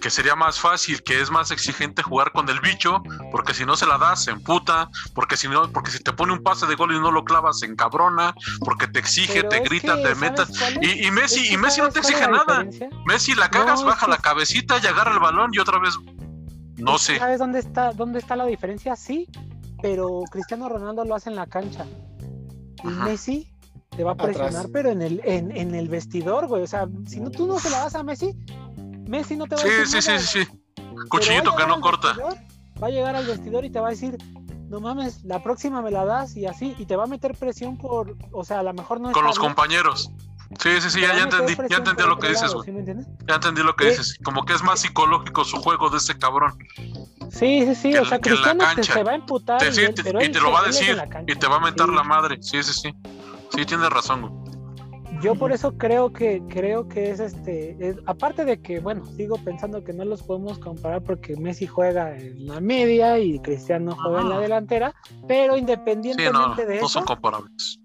Speaker 2: Que sería más fácil, que es más exigente jugar con el bicho, porque si no se la das, se emputa, porque si no, porque si te pone un pase de gol y no lo clavas, se encabrona, porque te exige,
Speaker 3: Pero
Speaker 2: te grita,
Speaker 3: que,
Speaker 2: te
Speaker 3: ¿sabes
Speaker 2: metas. Y, y Messi, y Messi no
Speaker 3: ¿sabes
Speaker 2: te exige nada.
Speaker 3: diferencia?
Speaker 2: Messi la cagas,
Speaker 3: No,
Speaker 2: baja
Speaker 3: que-
Speaker 2: la cabecita y agarra el balón y otra vez No sé.
Speaker 3: ¿Sabes dónde está, dónde está la diferencia? Sí, pero Cristiano Ronaldo lo hace en la cancha. Y
Speaker 2: Ajá.
Speaker 3: Messi te va a
Speaker 1: Atrás.
Speaker 3: presionar, pero en el, en, en el vestidor, güey. O sea, si no, tú no se la das a Messi, Messi no te va a
Speaker 2: Sí,
Speaker 3: decir
Speaker 2: sí, sí,
Speaker 3: nada,
Speaker 2: sí, sí.
Speaker 3: Pero
Speaker 2: Cuchillito
Speaker 3: a
Speaker 2: que no corta.
Speaker 3: Va a llegar al vestidor y te va a decir, no mames, la próxima me la das y así, y te va a meter presión por, o sea, a lo mejor no
Speaker 2: Con los
Speaker 3: bien,
Speaker 2: compañeros. Sí, sí, sí, ya,
Speaker 3: a
Speaker 2: entendí. Ya entendí lo que dices, güey.
Speaker 3: ¿sí?
Speaker 2: Ya entendí lo que
Speaker 3: Eh.
Speaker 2: dices. Como que es más psicológico su juego de ese cabrón.
Speaker 3: Sí, sí, sí,
Speaker 2: Que
Speaker 3: o sea,
Speaker 2: que la
Speaker 3: Cristiano te-
Speaker 2: cancha.
Speaker 3: se va a emputar
Speaker 2: Te-
Speaker 3: y,
Speaker 2: sí,
Speaker 3: él-
Speaker 2: te-
Speaker 3: pero
Speaker 2: y
Speaker 3: él
Speaker 2: te
Speaker 3: se-
Speaker 2: lo va a decir.
Speaker 3: la
Speaker 2: Y te va a mentar
Speaker 3: sí.
Speaker 2: la madre. Sí, sí, sí. Sí, tienes razón, güey.
Speaker 3: Yo por eso creo que creo que es este, es- aparte de que bueno, sigo pensando que no los podemos comparar porque Messi juega en la media y Cristiano juega en la delantera, pero
Speaker 2: Sí,
Speaker 3: independientemente
Speaker 2: no,
Speaker 3: de
Speaker 2: no
Speaker 3: eso,
Speaker 2: son comparables.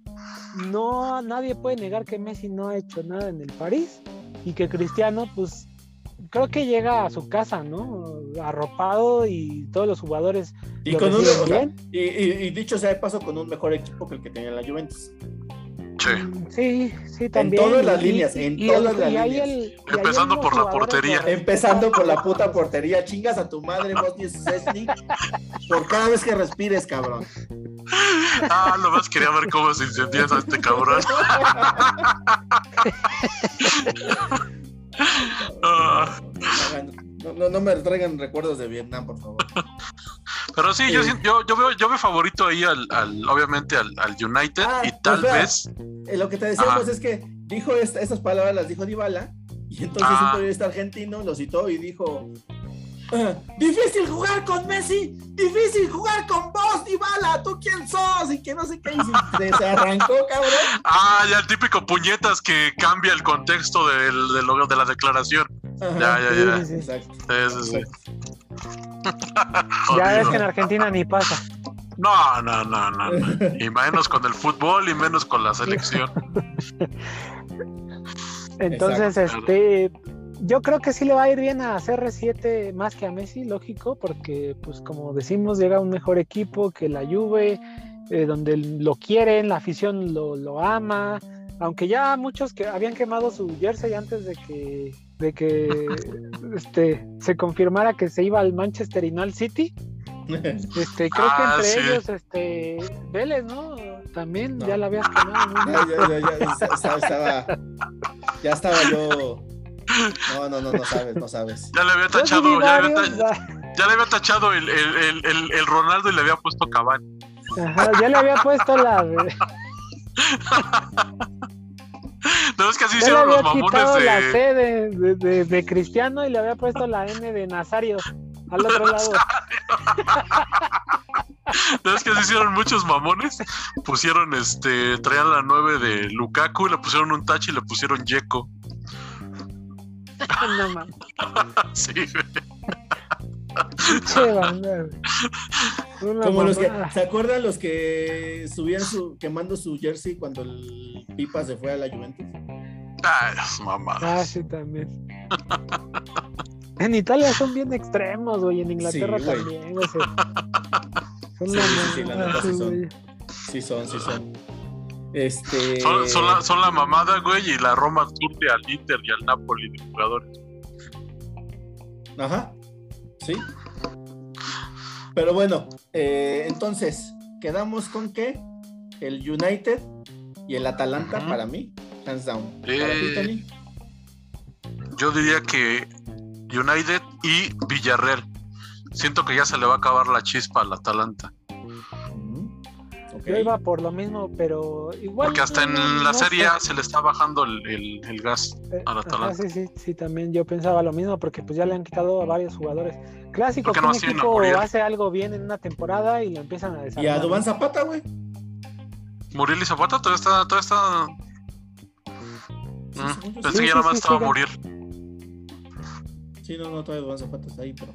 Speaker 3: no nadie puede negar que Messi no ha hecho nada en el París y que Cristiano pues creo que llega a su casa, ¿no? Arropado y todos los jugadores
Speaker 1: Y
Speaker 3: lo
Speaker 1: con un,
Speaker 3: bien.
Speaker 1: y, y- y dicho sea de paso, con un mejor equipo que el que tenía la Juventus.
Speaker 2: Sí.
Speaker 3: Sí, sí, también.
Speaker 1: todas las
Speaker 3: y-
Speaker 1: líneas, en
Speaker 3: y
Speaker 1: todas
Speaker 3: el-
Speaker 1: las
Speaker 3: y
Speaker 1: líneas.
Speaker 3: el-
Speaker 2: Empezando por la portería.
Speaker 1: Empezando por la puta portería, chingas a tu madre, Bosnia Szczesny, por cada vez que respires, cabrón.
Speaker 2: Ah, nomás quería ver cómo se incendia a este cabrón. Ah.
Speaker 1: No, no, no me traigan recuerdos de Vietnam, por favor.
Speaker 2: Pero sí, yo,
Speaker 1: Sí.
Speaker 2: yo, yo veo, yo veo favorito ahí al, al- obviamente al, al United
Speaker 1: Ah,
Speaker 2: y tal
Speaker 1: pues
Speaker 2: vez.
Speaker 1: Eh, lo que te decíamos
Speaker 2: Ajá.
Speaker 1: es que dijo esta- estas palabras, las dijo Dybala, y entonces
Speaker 2: Ah.
Speaker 1: un periodista argentino lo citó y dijo: "Ah, Difícil jugar con Messi, difícil jugar con vos, Dybala, ¿tú quién sos? Y que no sé qué, y se, se arrancó, cabrón.
Speaker 2: Ah, ya el típico puñetas que cambia el contexto del- de, lo- de la declaración.
Speaker 1: Ajá.
Speaker 2: Ya, ya, ya.
Speaker 3: Sí, sí, sí.
Speaker 1: Exacto.
Speaker 2: Sí, sí, sí.
Speaker 3: Ya ves que en Argentina ni pasa.
Speaker 2: No, no, no, no, no. Y menos con el fútbol y menos con la selección.
Speaker 3: Entonces,
Speaker 2: Exacto.
Speaker 3: este, yo creo que sí le va a ir bien a CR7 más que a Messi, lógico, porque, pues, como decimos, llega un mejor equipo que la Juve, eh, donde lo quieren, la afición lo, lo ama, aunque ya muchos que habían quemado su jersey antes de que, de que, este, se confirmara que se iba al Manchester y no al City. Este, creo
Speaker 2: Ah,
Speaker 3: que entre
Speaker 2: sí.
Speaker 3: ellos, este, Vélez, ¿no? También
Speaker 1: No.
Speaker 3: ya la habías quemado. bien.
Speaker 1: Ya, ya, ya, ya, estaba, estaba- ya estaba yo. No, no, no, no sabes, no sabes.
Speaker 2: Ya le había tachado, ya, había le había tachado el, el, el, el- el Ronaldo y le había puesto Cavani.
Speaker 3: Ajá, ya le había puesto la.
Speaker 2: No es que así hicieron los mamones
Speaker 3: quitado la C
Speaker 2: de.
Speaker 3: de, de, de- de Cristiano y le había puesto la N de Nazario al otro lado.
Speaker 2: No es que así hicieron muchos mamones. Pusieron este. Traían la 9 de Lukaku, le pusieron un touch y le pusieron Yeko.
Speaker 3: No mames,
Speaker 2: Sí,
Speaker 3: banda,
Speaker 1: Como los que. ¿se acuerdan los que subían su, quemando su jersey cuando el Pipa se fue a la Juventus?
Speaker 2: Ay, mamá.
Speaker 3: Ah, sí, también. En Italia son bien extremos, güey. En Inglaterra
Speaker 1: Sí,
Speaker 3: también, güey. Son
Speaker 1: Sí,
Speaker 3: la
Speaker 1: sí, sí, la
Speaker 3: mamada,
Speaker 1: neta sí son.
Speaker 3: güey.
Speaker 1: Sí son, sí son. Este.
Speaker 2: Son, son la, son la mamada, güey, y la Roma surte al Inter y al Napoli de jugadores.
Speaker 1: Ajá. Sí. Pero bueno, eh, entonces, quedamos con que el United y el Atalanta para mí, hands down.
Speaker 2: Eh,
Speaker 1: Para ti, Tony.
Speaker 2: Yo diría que United y Villarreal. Siento que ya se le va a acabar la chispa al Atalanta.
Speaker 1: Ujú. Ok.
Speaker 3: Yo iba por lo mismo, pero igual.
Speaker 2: Porque hasta
Speaker 3: no-
Speaker 2: en la
Speaker 3: no
Speaker 2: serie
Speaker 3: sé.
Speaker 2: A se le está bajando el, el- el gas.
Speaker 3: Eh,
Speaker 2: al
Speaker 3: ajá,
Speaker 2: Atalanta.
Speaker 3: sí, sí, sí, también yo pensaba lo mismo porque pues ya le han quitado a varios jugadores. Clásico,
Speaker 2: ¿Por qué
Speaker 3: que
Speaker 2: no
Speaker 3: un
Speaker 2: a
Speaker 3: equipo hace algo bien en una temporada y lo empiezan a desarrollar.
Speaker 1: Y a Dubán Zapata, güey.
Speaker 2: Muriel y Zapata todavía está. Todavía está... Mm, pensé
Speaker 3: sí.
Speaker 2: que ya
Speaker 3: Sí,
Speaker 2: nada más
Speaker 3: sí,
Speaker 2: estaba
Speaker 3: siga.
Speaker 2: Muriel.
Speaker 1: Sí, no, no, todavía Dubán Zapata está ahí, pero.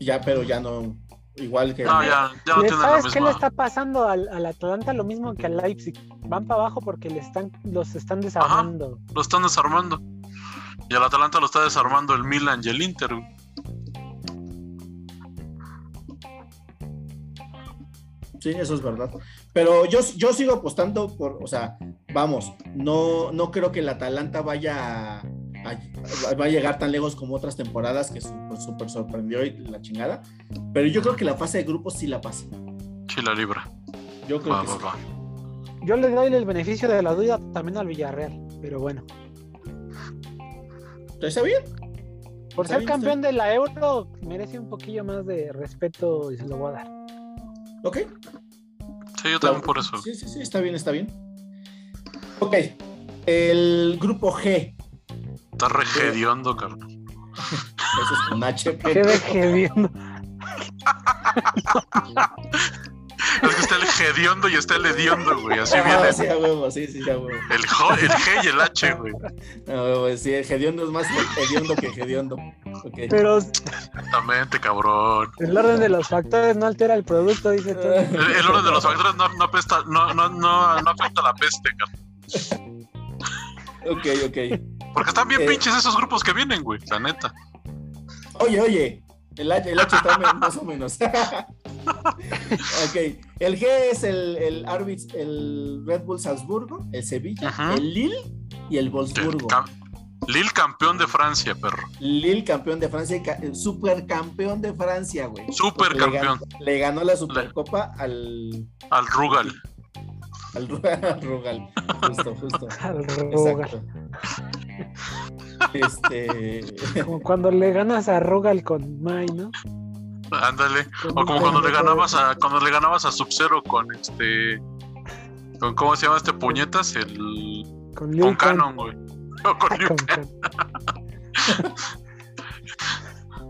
Speaker 1: Ya, pero ya no. Igual que.
Speaker 2: No, ya, ya no
Speaker 3: ¿Le-
Speaker 2: tiene la
Speaker 3: ¿Sabes qué le está pasando al, al Atalanta? Lo mismo que al Leipzig. Van para abajo porque le están, los están desarmando.
Speaker 2: Lo están desarmando. Y al Atalanta lo está desarmando el Milan y el Inter.
Speaker 1: Sí, eso es verdad. Pero yo, yo sigo apostando por, o sea, vamos, no, no creo que el Atalanta vaya a- va a llegar tan lejos como otras temporadas que súper súper sorprendió y la chingada. Pero yo creo que la fase de grupos sí la pasa.
Speaker 2: Sí, la libra.
Speaker 1: Yo creo
Speaker 2: Va,
Speaker 1: que
Speaker 2: va,
Speaker 1: sí.
Speaker 2: va.
Speaker 3: Yo le doy el beneficio de la duda también al Villarreal, pero bueno.
Speaker 1: ¿Está bien?
Speaker 3: Por ser campeón de la Euro, merece un poquillo más de respeto y se lo voy a dar.
Speaker 1: Ok.
Speaker 2: Sí, yo también por eso.
Speaker 1: Sí, sí, sí, está bien, está bien. Ok. El grupo G.
Speaker 2: Está regediondo, cabrón.
Speaker 1: Eso es con H.
Speaker 3: Qué deje viendo.
Speaker 2: Es que está el gediondo y está el hediondo, güey. Así
Speaker 1: Ah,
Speaker 2: viene
Speaker 1: sí, a huevo, sí, sí, a huevo.
Speaker 2: el, jo- el G y el H, güey.
Speaker 1: A huevo, sí, el hediondo es más hediondo que hediondo. Ok.
Speaker 3: Pero
Speaker 2: Exactamente, cabrón.
Speaker 3: el orden de los factores no altera el producto, dice todo.
Speaker 2: El, el orden de los factores no, no, apesta- no, no, no, no afecta a la peste, cabrón.
Speaker 1: Ok, ok.
Speaker 2: Porque están bien
Speaker 1: Eh.
Speaker 2: pinches esos grupos que vienen, güey. La neta.
Speaker 1: Oye, oye, el H, el H está más o menos. ok, el G es el, el, Arbitz- el Red Bull Salzburgo, el Sevilla, el Lille y el Wolfsburgo.
Speaker 2: Lille campeón de Francia, perro.
Speaker 1: Lille campeón de Francia, el supercampeón de Francia, güey.
Speaker 2: Super
Speaker 1: Le ganó-. Le ganó la Supercopa al,
Speaker 2: Al Rugal.
Speaker 1: Al, al Rugal. Justo, justo.
Speaker 3: Al Rugal.
Speaker 1: Exacto. Este.
Speaker 3: Como cuando le ganas a Rugal con Mai, ¿no?
Speaker 2: Ándale. O como cuando le ganabas a, cuando le ganabas a Sub-Zero con este. Con, ¿Cómo se llama este puñetas? El.
Speaker 3: Con Liu
Speaker 2: Con. Canon, güey. No, con Liu
Speaker 3: Con.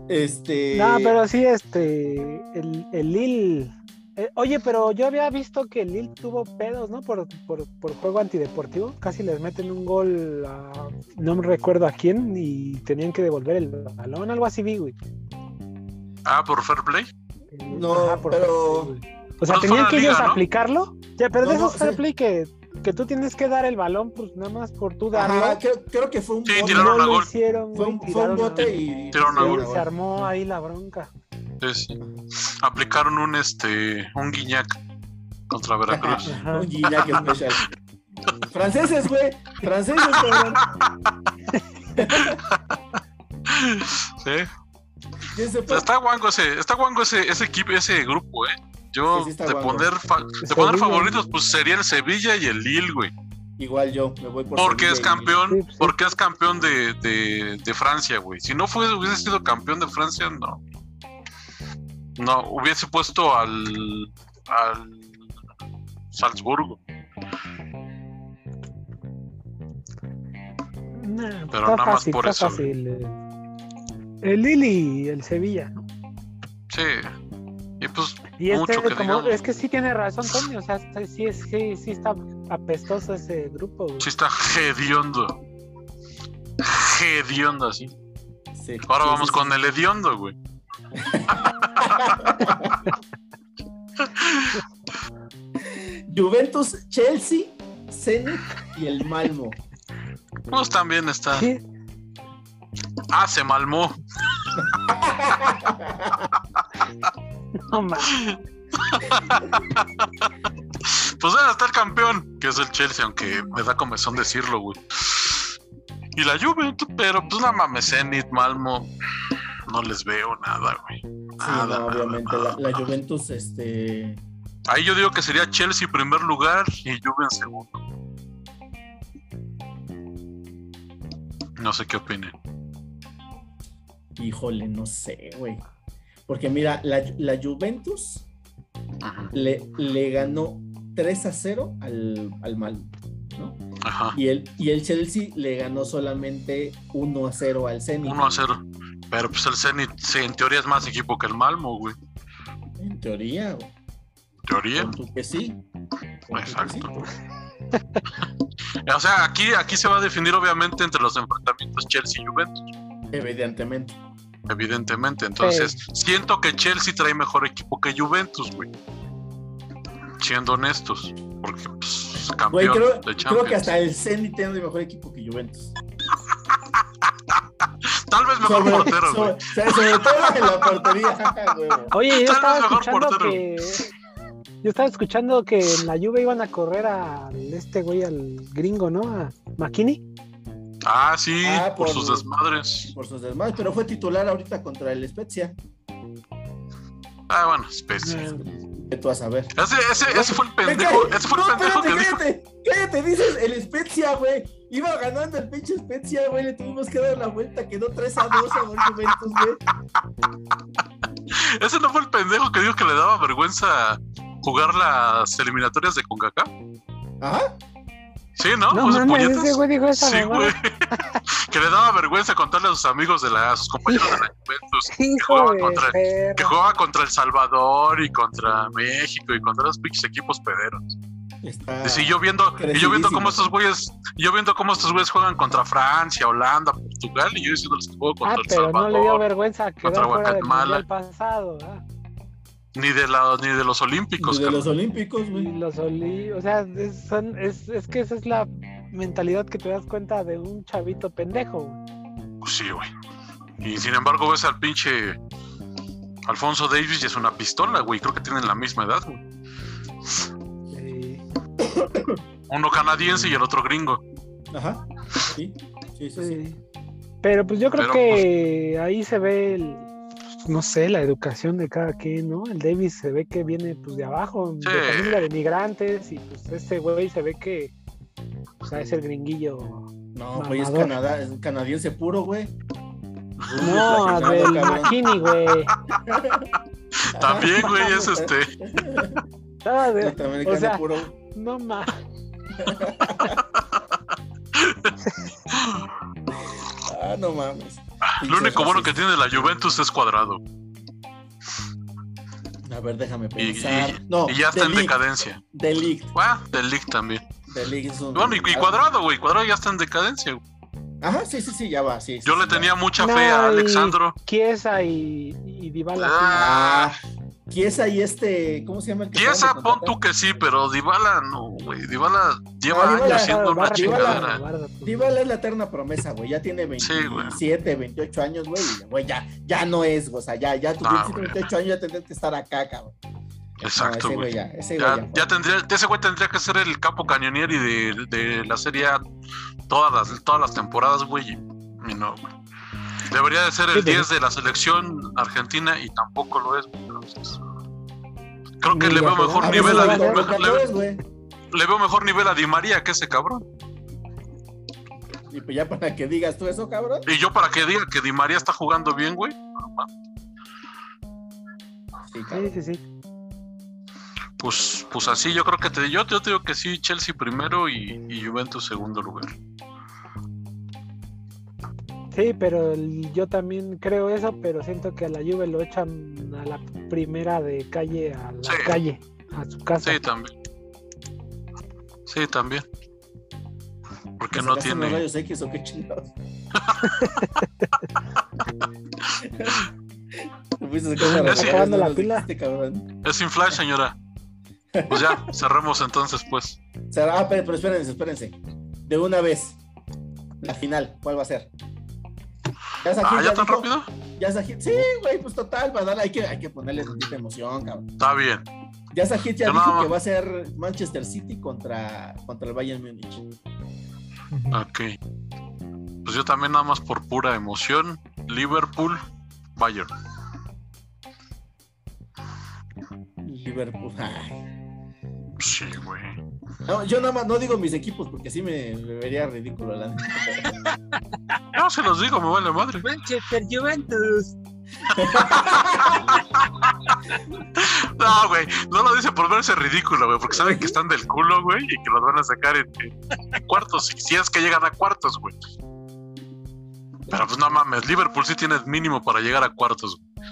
Speaker 1: Este.
Speaker 3: No, pero sí, este, el, el Lille. Eh, oye, pero yo había visto que Lille tuvo pedos, ¿no? Por, por, por juego antideportivo. Casi les meten un gol a. No me recuerdo a quién y tenían que devolver el balón, algo así, vi, güey.
Speaker 2: Ah, por Fair Play.
Speaker 3: Eh,
Speaker 1: No,
Speaker 3: por
Speaker 1: pero-
Speaker 3: fair play, güey. O sea, tenían que ellos
Speaker 2: liga, ¿no?
Speaker 3: aplicarlo. Ya, pero
Speaker 1: No,
Speaker 3: de
Speaker 1: no,
Speaker 3: esos fair
Speaker 1: sí.
Speaker 3: play que, que tú tienes que dar el balón, pues nada más por tú darlo.
Speaker 1: Ajá, creo, creo que fue un
Speaker 2: Sí,
Speaker 1: bote.
Speaker 2: tiraron
Speaker 3: no
Speaker 2: a
Speaker 3: lo
Speaker 2: gol.
Speaker 3: hicieron,
Speaker 1: Fue
Speaker 3: güey,
Speaker 1: un, fue un
Speaker 3: tiraron a-
Speaker 1: bote y.
Speaker 2: Tiraron a
Speaker 3: y
Speaker 2: gol.
Speaker 3: se armó ahí la bronca.
Speaker 2: Sí, sí. Aplicaron un este. un guiñac contra Veracruz.
Speaker 1: Un Gignac especial. Franceses, güey. Franceses, cabrón.
Speaker 2: Está guango ese, está guango ese, ese equipo, ese grupo, eh. Yo
Speaker 1: Sí, sí está
Speaker 2: de poner fa- de poner favoritos, pues sería el Sevilla y el Lille, güey.
Speaker 1: Igual yo, me voy por
Speaker 2: Porque
Speaker 1: Sevilla
Speaker 2: es campeón, porque es campeón de, de, de Francia, güey. Si no fue, hubiese sido campeón de Francia, no. No, hubiese puesto al al Salzburgo.
Speaker 3: Nah,
Speaker 2: Pero nada más por eso,
Speaker 3: fácil. eh. El Lili y el Sevilla, ¿no?
Speaker 2: Sí. Y pues
Speaker 3: Y este,
Speaker 2: mucho que
Speaker 3: como, es que sí tiene razón, Tony, o sea, sí, es- sí, sí está apestoso ese grupo, güey.
Speaker 2: Sí está hediondo. Hediondo así.
Speaker 1: Sí,
Speaker 2: Ahora
Speaker 1: sí,
Speaker 2: vamos
Speaker 1: sí,
Speaker 2: con el hediondo, güey.
Speaker 1: Juventus, Chelsea, Zenit y el Malmo.
Speaker 2: Pues también está. Ah, se malmó.
Speaker 3: no mames.
Speaker 2: Pues ahora está el campeón, que es el Chelsea, aunque me da comezón decirlo, güey. Y la Juventus, pero pues nada mames, Zenit, Malmo, no les veo nada, güey.
Speaker 1: Sí,
Speaker 2: Nada,
Speaker 1: no,
Speaker 2: nada,
Speaker 1: obviamente.
Speaker 2: nada,
Speaker 1: la, la
Speaker 2: nada.
Speaker 1: Juventus, este.
Speaker 2: Ahí yo digo que sería Chelsea en primer lugar y Juve en segundo. No sé qué opinen.
Speaker 1: Híjole, no sé, güey. Porque mira, la, la Juventus
Speaker 2: Ajá.
Speaker 1: le, le ganó 3 a 0 al, al Malmo, ¿no?
Speaker 2: Ajá.
Speaker 1: Y el, y el Chelsea le ganó solamente 1 a 0 al Zenit.
Speaker 2: 1 a 0. Pero pues el Zenit, sí, en teoría es más equipo que el Malmo, güey.
Speaker 1: En teoría, güey.
Speaker 2: Teoría.
Speaker 1: Tú que sí. Que
Speaker 2: Exacto.
Speaker 1: sí.
Speaker 2: O sea, aquí, aquí se va a definir obviamente entre los enfrentamientos Chelsea y Juventus,
Speaker 1: Evidentemente.
Speaker 2: evidentemente. Entonces, siento que Chelsea trae mejor equipo que Juventus, güey. Siendo honestos. Porque, pues, campeón
Speaker 1: Güey, creo,
Speaker 2: de
Speaker 1: creo que hasta el Zenit tiene mejor equipo que Juventus.
Speaker 2: Tal vez mejor
Speaker 1: Sobre,
Speaker 2: portero, güey.
Speaker 1: sobre- sobre todo en la portería. huevo.
Speaker 3: Oye, yo
Speaker 2: Tal
Speaker 3: estaba
Speaker 2: vez mejor
Speaker 3: escuchando
Speaker 2: portero.
Speaker 3: que. Yo estaba escuchando que en la Juve iban a correr al este güey, al gringo, ¿no? A McKinney.
Speaker 2: Ah, sí,
Speaker 1: Ah,
Speaker 2: por,
Speaker 1: por-
Speaker 2: sus desmadres.
Speaker 1: por sus demás, pero fue titular ahorita contra el Spezia.
Speaker 2: Ah, bueno, especie.
Speaker 1: Que tú vas a ver.
Speaker 2: Ese, ese, ese fue el pendejo, ese fue el
Speaker 1: no,
Speaker 2: pendejo que
Speaker 1: espérate,
Speaker 2: dijo.
Speaker 1: cállate, cállate, dices el Spezia, güey. Iba ganando el pinche Spezia, güey. Le tuvimos que dar la vuelta, quedó 3 a 2 a Juventus, güey.
Speaker 2: Ese no fue el pendejo que dijo que le daba vergüenza jugar las eliminatorias de CONCACAF.
Speaker 1: Ajá.
Speaker 2: Sí, ¿no?
Speaker 3: No
Speaker 2: Pues,
Speaker 3: mames,
Speaker 2: puñetas.
Speaker 3: ese güey dijo esa
Speaker 2: Sí, güey. que le daba vergüenza contarle a sus amigos de la, a sus compañeros de la Juventus que jugaba
Speaker 3: de
Speaker 2: contra, que jugaba contra El Salvador y contra México y contra los pinches equipos pederos.
Speaker 1: Está.
Speaker 2: Y sí, yo viendo, y yo viendo cómo estos güeyes, yo viendo cómo estos güeyes juegan contra Francia, Holanda, Portugal, y yo diciéndoles que juego
Speaker 3: Ah,
Speaker 2: contra El
Speaker 3: pero no le dio vergüenza
Speaker 2: contra Guatemala.
Speaker 3: pasado. ah.
Speaker 2: ni de la, ni de los olímpicos,
Speaker 1: de
Speaker 2: carnal.
Speaker 1: los Olímpicos, güey.
Speaker 3: los o sea, es, son- es, es que esa es la mentalidad que te das cuenta de un chavito pendejo. güey.
Speaker 2: Pues sí, güey. Y sin embargo ves al pinche Alfonso Davis y es una pistola, güey. Creo que tienen la misma edad, güey. Uno canadiense y el otro gringo.
Speaker 1: Ajá. Sí, sí, sí. sí.
Speaker 3: Pero pues yo creo
Speaker 2: Pero,
Speaker 3: que ahí se ve el, no sé, la educación de cada quien, ¿no? El Davis se ve que viene pues de abajo,
Speaker 2: Sí.
Speaker 3: de familia de migrantes, y pues este güey se ve que o sea, es el gringuillo.
Speaker 1: No, güey, es. Canadá, es canadiense puro, güey.
Speaker 3: No, del. McKinney, güey.
Speaker 2: También, güey, es este.
Speaker 3: No, de- o sea,
Speaker 1: puro.
Speaker 3: No más.
Speaker 1: Ah, no mames.
Speaker 2: Lo único bueno que tiene la Juventus es cuadrado.
Speaker 1: A ver, déjame pensar.
Speaker 2: y-
Speaker 1: no,
Speaker 2: y ya está en
Speaker 1: League,
Speaker 2: decadencia.
Speaker 1: League.
Speaker 2: Ah, del League también.
Speaker 1: League es un-
Speaker 2: Bueno, y, y cuadrado, güey. Cuadrado ya está en decadencia. güey.
Speaker 1: Ajá, sí, sí, sí, ya va, sí.
Speaker 2: Yo le
Speaker 1: sí,
Speaker 2: tenía mucha
Speaker 3: No,
Speaker 2: fe a
Speaker 3: y-
Speaker 2: Alexandro.
Speaker 3: Chiesa y, y Dybala.
Speaker 2: Ah,
Speaker 1: Ah, Chiesa y este, ¿cómo se llama acaban de
Speaker 2: pon tú que sí, pero Dybala no, güey. Dybala lleva
Speaker 1: Ah, Dybala,
Speaker 2: años siendo una chingadera.
Speaker 1: Dybala es la eterna promesa, güey. Ya tiene
Speaker 2: Sí, güey.
Speaker 1: 27, 28 años, güey. ya, ya no es, o sea, ya, ya tu
Speaker 2: Ah,
Speaker 1: 27,
Speaker 2: güey.
Speaker 1: 28 años ya tendrías que estar acá, cabrón.
Speaker 2: Exacto,
Speaker 1: no, ese
Speaker 2: güey.
Speaker 1: ya, ese
Speaker 2: Ya,
Speaker 1: güey ya.
Speaker 2: tendría, ese güey tendría que ser el capo cañonieri de, de la serie A todas las, todas las temporadas, güey. Y no, güey. Debería de ser el
Speaker 3: Sí, pero-
Speaker 2: 10 de la selección argentina y tampoco lo es. entonces, creo que le veo mejor
Speaker 1: A
Speaker 3: acuerdo.
Speaker 2: nivel a, le, veo mejor nivel a Di María que ese cabrón.
Speaker 1: Y pues ya para que digas tú eso, cabrón.
Speaker 2: Y yo para que diga que Di María está jugando bien, güey.
Speaker 1: Sí, cabrón.
Speaker 3: Sí, sí, sí.
Speaker 2: Pues, pues así yo creo que te, yo, yo te digo que sí, Chelsea primero y, y Juventus segundo lugar.
Speaker 3: Sí, pero el- yo también creo eso, pero siento que a la Juve lo echan a la primera de calle a la
Speaker 2: Sí.
Speaker 3: calle, a su casa.
Speaker 2: Sí, también. Sí, también. Porque
Speaker 1: ¿Te
Speaker 2: no tiene.
Speaker 1: rayos X o qué chingados?
Speaker 3: Acabando la pila.
Speaker 1: este cabrón.
Speaker 2: Es sin flash, señora. Pues ya, cerremos entonces, pues.
Speaker 1: Ah, pero espérense, espérense. De una vez. La final, ¿cuál va a ser? ¿Ya Sajid
Speaker 2: Ah, ¿ya tan
Speaker 1: dijo?
Speaker 2: rápido?
Speaker 1: Ya Sajid- Sí, güey, pues total, darle, hay que, hay que ponerle tantita emoción, cabrón.
Speaker 2: Está bien.
Speaker 1: Ya Sajid ya
Speaker 2: Yo
Speaker 1: dijo que va a ser Manchester City contra, contra el Bayern Múnich.
Speaker 2: Ok. Pues yo también nada más por pura emoción. Liverpool, Bayern.
Speaker 1: Liverpool. Ay.
Speaker 2: Sí, güey.
Speaker 1: No, yo nada más no digo mis equipos porque así me, me vería ridículo. La.
Speaker 2: No, se los digo, me vale madre.
Speaker 3: Manchester Juventus.
Speaker 2: No, güey. No lo dice por verse ridículo, güey. Porque saben que están del culo, güey. Y que los van a sacar en, en cuartos. Si es que llegan a cuartos, güey. Pero pues no mames. Liverpool sí tiene mínimo para llegar a cuartos. güey.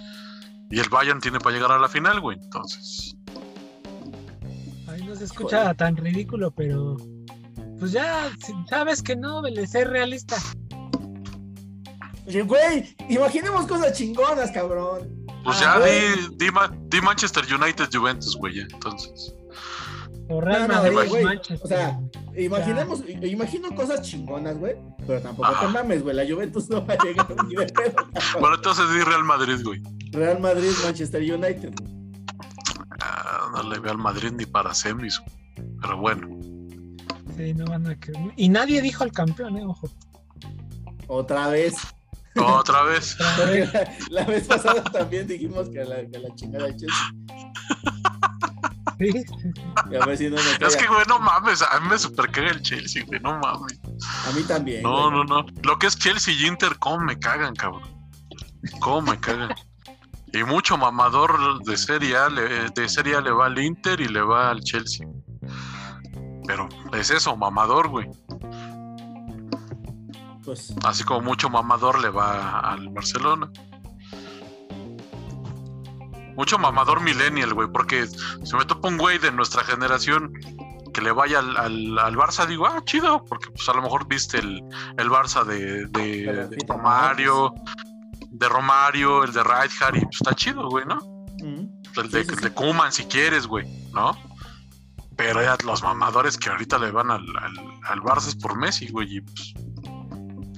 Speaker 2: Y el Bayern tiene para llegar a la final, güey. Entonces.
Speaker 3: No se escucha tan ridículo, pero pues ya sabes que no, Vélez, es realista.
Speaker 1: Oye, Güey, imaginemos cosas chingonas, cabrón.
Speaker 2: Pues
Speaker 1: Ah,
Speaker 2: ya
Speaker 1: güey.
Speaker 2: di, di, Ma- di Manchester United Juventus, güey. ya, Entonces.
Speaker 3: O Real
Speaker 1: No, no,
Speaker 3: Madrid,
Speaker 1: güey, güey,
Speaker 3: Manchester.
Speaker 1: o sea, Imaginemos, imagino cosas chingonas, güey. Pero tampoco
Speaker 2: Ajá.
Speaker 1: te mames, güey. La Juventus no va a llegar ni de pedo.
Speaker 2: Bueno, entonces di Real Madrid, güey.
Speaker 1: Real Madrid, Manchester United.
Speaker 2: Ah, no le veo al Madrid ni para semis. Pero bueno.
Speaker 3: Sí, no van a que- Y nadie dijo al campeón, eh, ojo.
Speaker 1: Otra vez.
Speaker 2: Otra vez.
Speaker 1: La, la vez pasada también dijimos que la, que la chingada de Chelsea.
Speaker 3: Sí.
Speaker 1: Y a ver si no nos
Speaker 2: Es que, güey, no mames. A mí me super caga el Chelsea, güey. No mames.
Speaker 1: A mí también.
Speaker 2: No,
Speaker 1: güey.
Speaker 2: no, no. Lo que es Chelsea y Inter, ¿cómo me cagan, cabrón? ¿Cómo me cagan? Y mucho mamador de Serie A, le, de Serie A le va al Inter y le va al Chelsea. Pero es eso, mamador, güey.
Speaker 1: Pues
Speaker 2: Así como mucho mamador le va al Barcelona. Mucho mamador millennial, güey, porque si me topa un güey de nuestra generación que le vaya al, al, al Barça, digo, ah, chido, porque pues a lo mejor viste el, el Barça de, de, de Romario, de Romario, el de Rijkaard, y pues está chido, güey, ¿no?
Speaker 1: mm,
Speaker 2: El de,
Speaker 1: Sí, sí, sí.
Speaker 2: de Koeman, si quieres, güey, ¿no? Pero ya los mamadores que ahorita le van al, al, al Barça es por Messi, güey, y pues.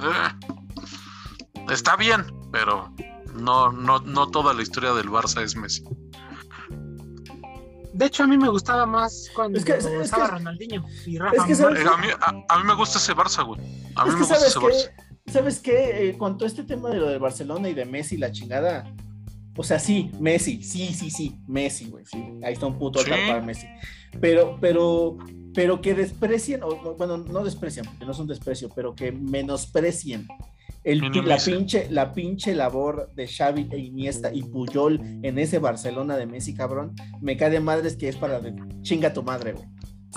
Speaker 2: eh, está bien, pero no, no, no toda la historia del Barça es Messi.
Speaker 3: De hecho, a mí me gustaba más cuando
Speaker 1: Es que- es- es
Speaker 3: estaba
Speaker 1: que-
Speaker 3: Ronaldinho y Rafa
Speaker 1: es que
Speaker 2: Eh, a, mí, a, a mí me gusta ese Barça, güey. A mí
Speaker 1: es
Speaker 2: me gusta ese Barça.
Speaker 1: ¿Sabes qué? Eh, con todo este tema de lo del Barcelona y de Messi, la chingada. O sea, sí, Messi, sí, sí, sí, Messi, güey, sí. Ahí está un puto
Speaker 2: Sí.
Speaker 1: para Messi. Pero, pero, pero que desprecien, o bueno, no desprecian, porque no es un desprecio, pero que menosprecien el, la, pinche, la pinche labor de Xavi e Iniesta y Puyol en ese Barcelona de Messi, cabrón, me cae de madres que es para de chinga tu madre, güey.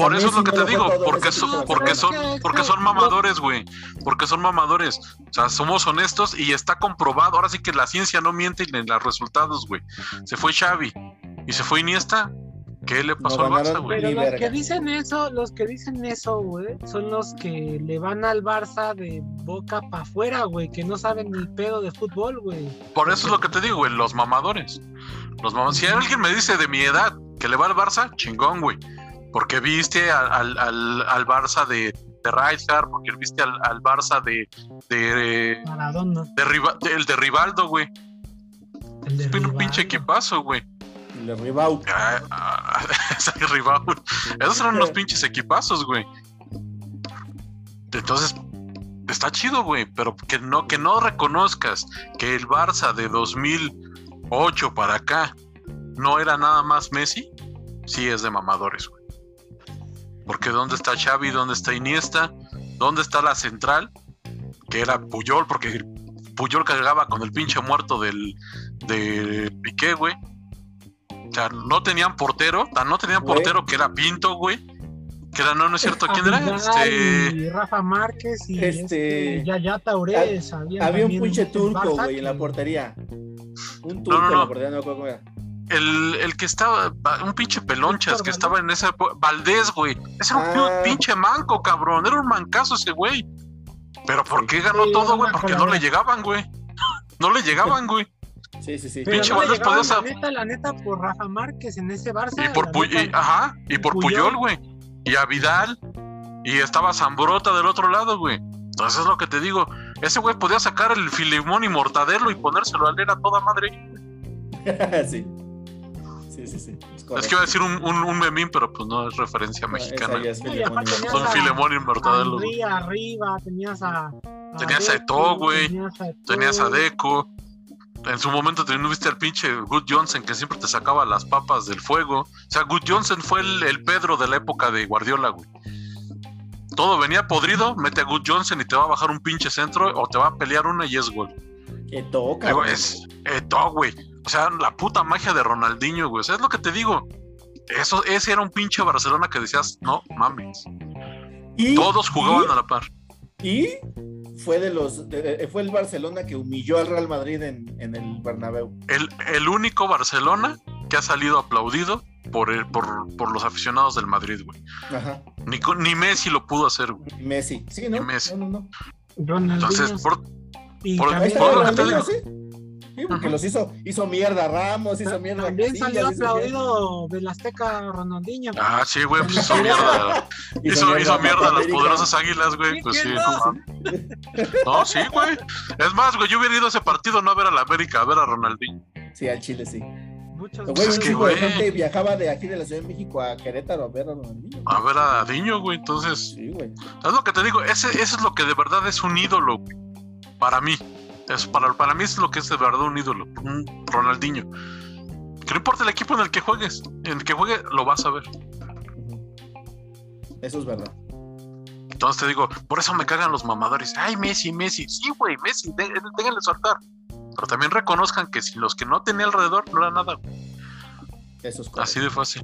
Speaker 2: Por eso es lo que te digo, porque son, porque son, porque son mamadores, güey. Porque son mamadores. O sea, somos honestos y está comprobado. Ahora sí que la ciencia no miente ni en los resultados, güey. Se fue Xavi y se fue Iniesta. ¿Qué le pasó
Speaker 1: No
Speaker 2: al Barça, güey?
Speaker 3: Pero los
Speaker 1: verga.
Speaker 3: que dicen eso, los que dicen eso, güey, son los que le van al Barça de boca para afuera, güey, que no saben ni pedo de fútbol, güey.
Speaker 2: Por eso es lo que te digo, güey, los mamadores. Los mamadores. Si alguien me dice de mi edad que le va al Barça, chingón, güey. Porque viste al, al, al, Barça de, de Rijkaard, porque viste al, al Barça de, de,
Speaker 3: Maradona,
Speaker 2: de, Riva- de- el de Rivaldo, güey.
Speaker 3: el de
Speaker 2: Un
Speaker 3: Rivaldo.
Speaker 2: pinche equipazo, güey.
Speaker 1: Y le Ribau.
Speaker 2: Ah, ah, ese Rivaldo. Esos eran unos pinches equipazos, güey. Entonces, está chido, güey, pero que no, que no reconozcas que el Barça de 2008 para acá no era nada más Messi, sí es de mamadores, güey. Porque ¿dónde está Xavi? ¿Dónde está Iniesta? ¿Dónde está la central? Que era Puyol, porque Puyol cargaba con el pinche muerto del de Piqué, güey. O sea, no tenían portero, tan no tenían
Speaker 1: Güey.
Speaker 2: portero que era Pinto, güey. Que era, no, no es cierto, ¿quién era? Este,
Speaker 3: y Rafa Márquez y
Speaker 1: Este-
Speaker 3: este, Yaya Taurés.
Speaker 1: Había un pinche turco, güey, en la portería. Un turco
Speaker 2: no,
Speaker 1: en
Speaker 2: no.
Speaker 1: la portería, no me acuerdo cómo era.
Speaker 2: El, el que estaba, un pinche pelonchas
Speaker 3: Víctor
Speaker 2: que
Speaker 3: Valdés.
Speaker 2: estaba en esa época, Valdés, güey. Ese era un
Speaker 1: Ah.
Speaker 2: pinche manco, cabrón. Era un mancazo ese güey. Pero ¿por qué ganó
Speaker 3: Sí,
Speaker 2: todo, güey? Porque no le llegaban, güey. No le llegaban, güey.
Speaker 1: Sí, sí, sí.
Speaker 2: Pinche
Speaker 3: no
Speaker 2: Valdés podía
Speaker 3: la neta, la neta, por Rafa Márquez en ese Barça.
Speaker 2: Y por
Speaker 3: la
Speaker 2: Pu-
Speaker 3: neta,
Speaker 2: y- ajá, y por
Speaker 3: Puyol.
Speaker 2: Puyol, güey. Y a Vidal. Y estaba Zambrota del otro lado, güey. Entonces es lo que te digo. Ese güey podía sacar el filimón y mortadelo y ponérselo a leer a toda madre.
Speaker 1: sí. Sí, sí, sí. Es,
Speaker 2: Es que iba a decir un, un, un memín, pero pues no es referencia mexicana.
Speaker 1: Es Filemón
Speaker 3: tenías
Speaker 2: Son
Speaker 3: a-
Speaker 2: filemón y mortadelo. güey.
Speaker 3: Henry arriba, tenías a. a
Speaker 2: Tenías a
Speaker 3: Deco,
Speaker 2: Eto'o, güey.
Speaker 3: Tenías a,
Speaker 2: Deco. En su momento no viste al pinche Good Johnson que siempre te sacaba las papas del fuego. O sea, Good Johnson fue el, el Pedro de la época de Guardiola, güey. Todo venía podrido, mete a Good Johnson y te va a bajar un pinche centro o te va a pelear una y es gol. Es Eto'o, güey. O sea, la puta magia de Ronaldinho, güey. O sea, es lo que te digo. Eso, ese era un pinche Barcelona que decías, no mames.
Speaker 1: Y,
Speaker 2: Todos jugaban
Speaker 1: y-
Speaker 2: a la par.
Speaker 1: Y fue de los de- fue el Barcelona que humilló al Real Madrid en, en el Bernabéu.
Speaker 2: El, el único Barcelona que ha salido aplaudido por, el- por, por los aficionados del Madrid, güey.
Speaker 1: Ajá.
Speaker 2: Ni, con- ni Messi lo pudo hacer, güey.
Speaker 1: Messi. Sí, ¿no?
Speaker 2: Y Messi.
Speaker 1: No, no, no.
Speaker 2: Entonces, por-
Speaker 3: y
Speaker 2: por- lo que te digo.
Speaker 1: sí. Sí, porque los hizo, hizo mierda Ramos, hizo mierda
Speaker 3: también
Speaker 1: Casillas,
Speaker 3: salió aplaudido del Azteca Ronaldinho.
Speaker 2: ah, sí, güey, pues hizo mierda. Hizo, hizo mierda a las poderosas águilas, güey. Pues sí,
Speaker 3: ¿Quién
Speaker 2: no
Speaker 3: no?
Speaker 2: sí, güey. Es más, güey, yo hubiera ido a ese partido no a ver a la América, a ver a Ronaldinho.
Speaker 1: Sí, al Chile sí.
Speaker 3: Muchos
Speaker 1: Güey,
Speaker 2: es que, güey.
Speaker 1: gente viajaba de aquí de la Ciudad de México a Querétaro a ver a Ronaldinho.
Speaker 2: A ver a Diño, güey. Entonces,
Speaker 1: Sí, güey.
Speaker 2: es lo que te digo. Ese, eso es lo que de verdad es un ídolo, güey. Para mí. Es para, para mí es lo que es de verdad un ídolo. Un Ronaldinho. Que no importa el equipo en el que juegues. En el que juegue lo vas a ver.
Speaker 1: Eso es verdad.
Speaker 2: Entonces te digo, por eso me cagan los mamadores. Ay, Messi, Messi. Sí, güey, Messi, dé- déjenle soltar. Pero también reconozcan que si los que no tenía alrededor no era nada.
Speaker 1: Eso es correcto.
Speaker 2: Así de fácil.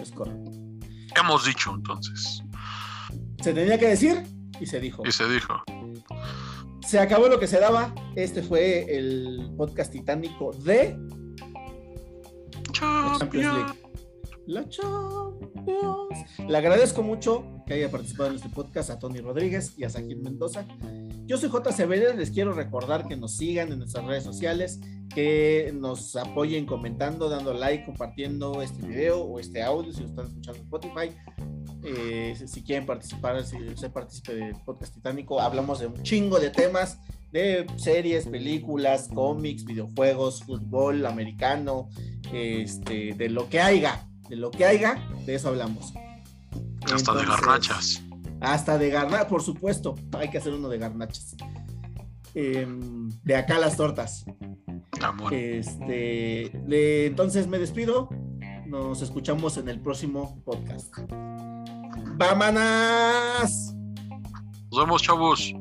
Speaker 1: Es correcto.
Speaker 2: Hemos dicho entonces.
Speaker 1: Se tenía que decir y se dijo.
Speaker 2: Y se dijo.
Speaker 1: Se acabó lo que se daba. Este fue el podcast titánico de la Champions League. La Champions. Le agradezco mucho que haya participado en este podcast a Tony Rodríguez y a Sajid Mendoza. Yo soy J. Severes, les quiero recordar que nos sigan en nuestras redes sociales, que nos apoyen comentando, dando like, compartiendo este video o este audio si lo están escuchando en Spotify. Eh, si- quieren participar, si usted participe del podcast titánico, hablamos de un chingo de temas, de series, películas, cómics, videojuegos, fútbol americano, este, de lo que haya, de lo que haya, de eso hablamos.
Speaker 2: Hasta de
Speaker 1: Entonces,
Speaker 2: garnachas.
Speaker 1: Hasta de garnachas, por supuesto, hay que hacer uno de garnachas. Em, de acá las tortas.
Speaker 2: Amor.
Speaker 1: Este, le- entonces me despido. Nos escuchamos en el próximo podcast. ¡Vámonos!
Speaker 2: Nos vemos, chavos.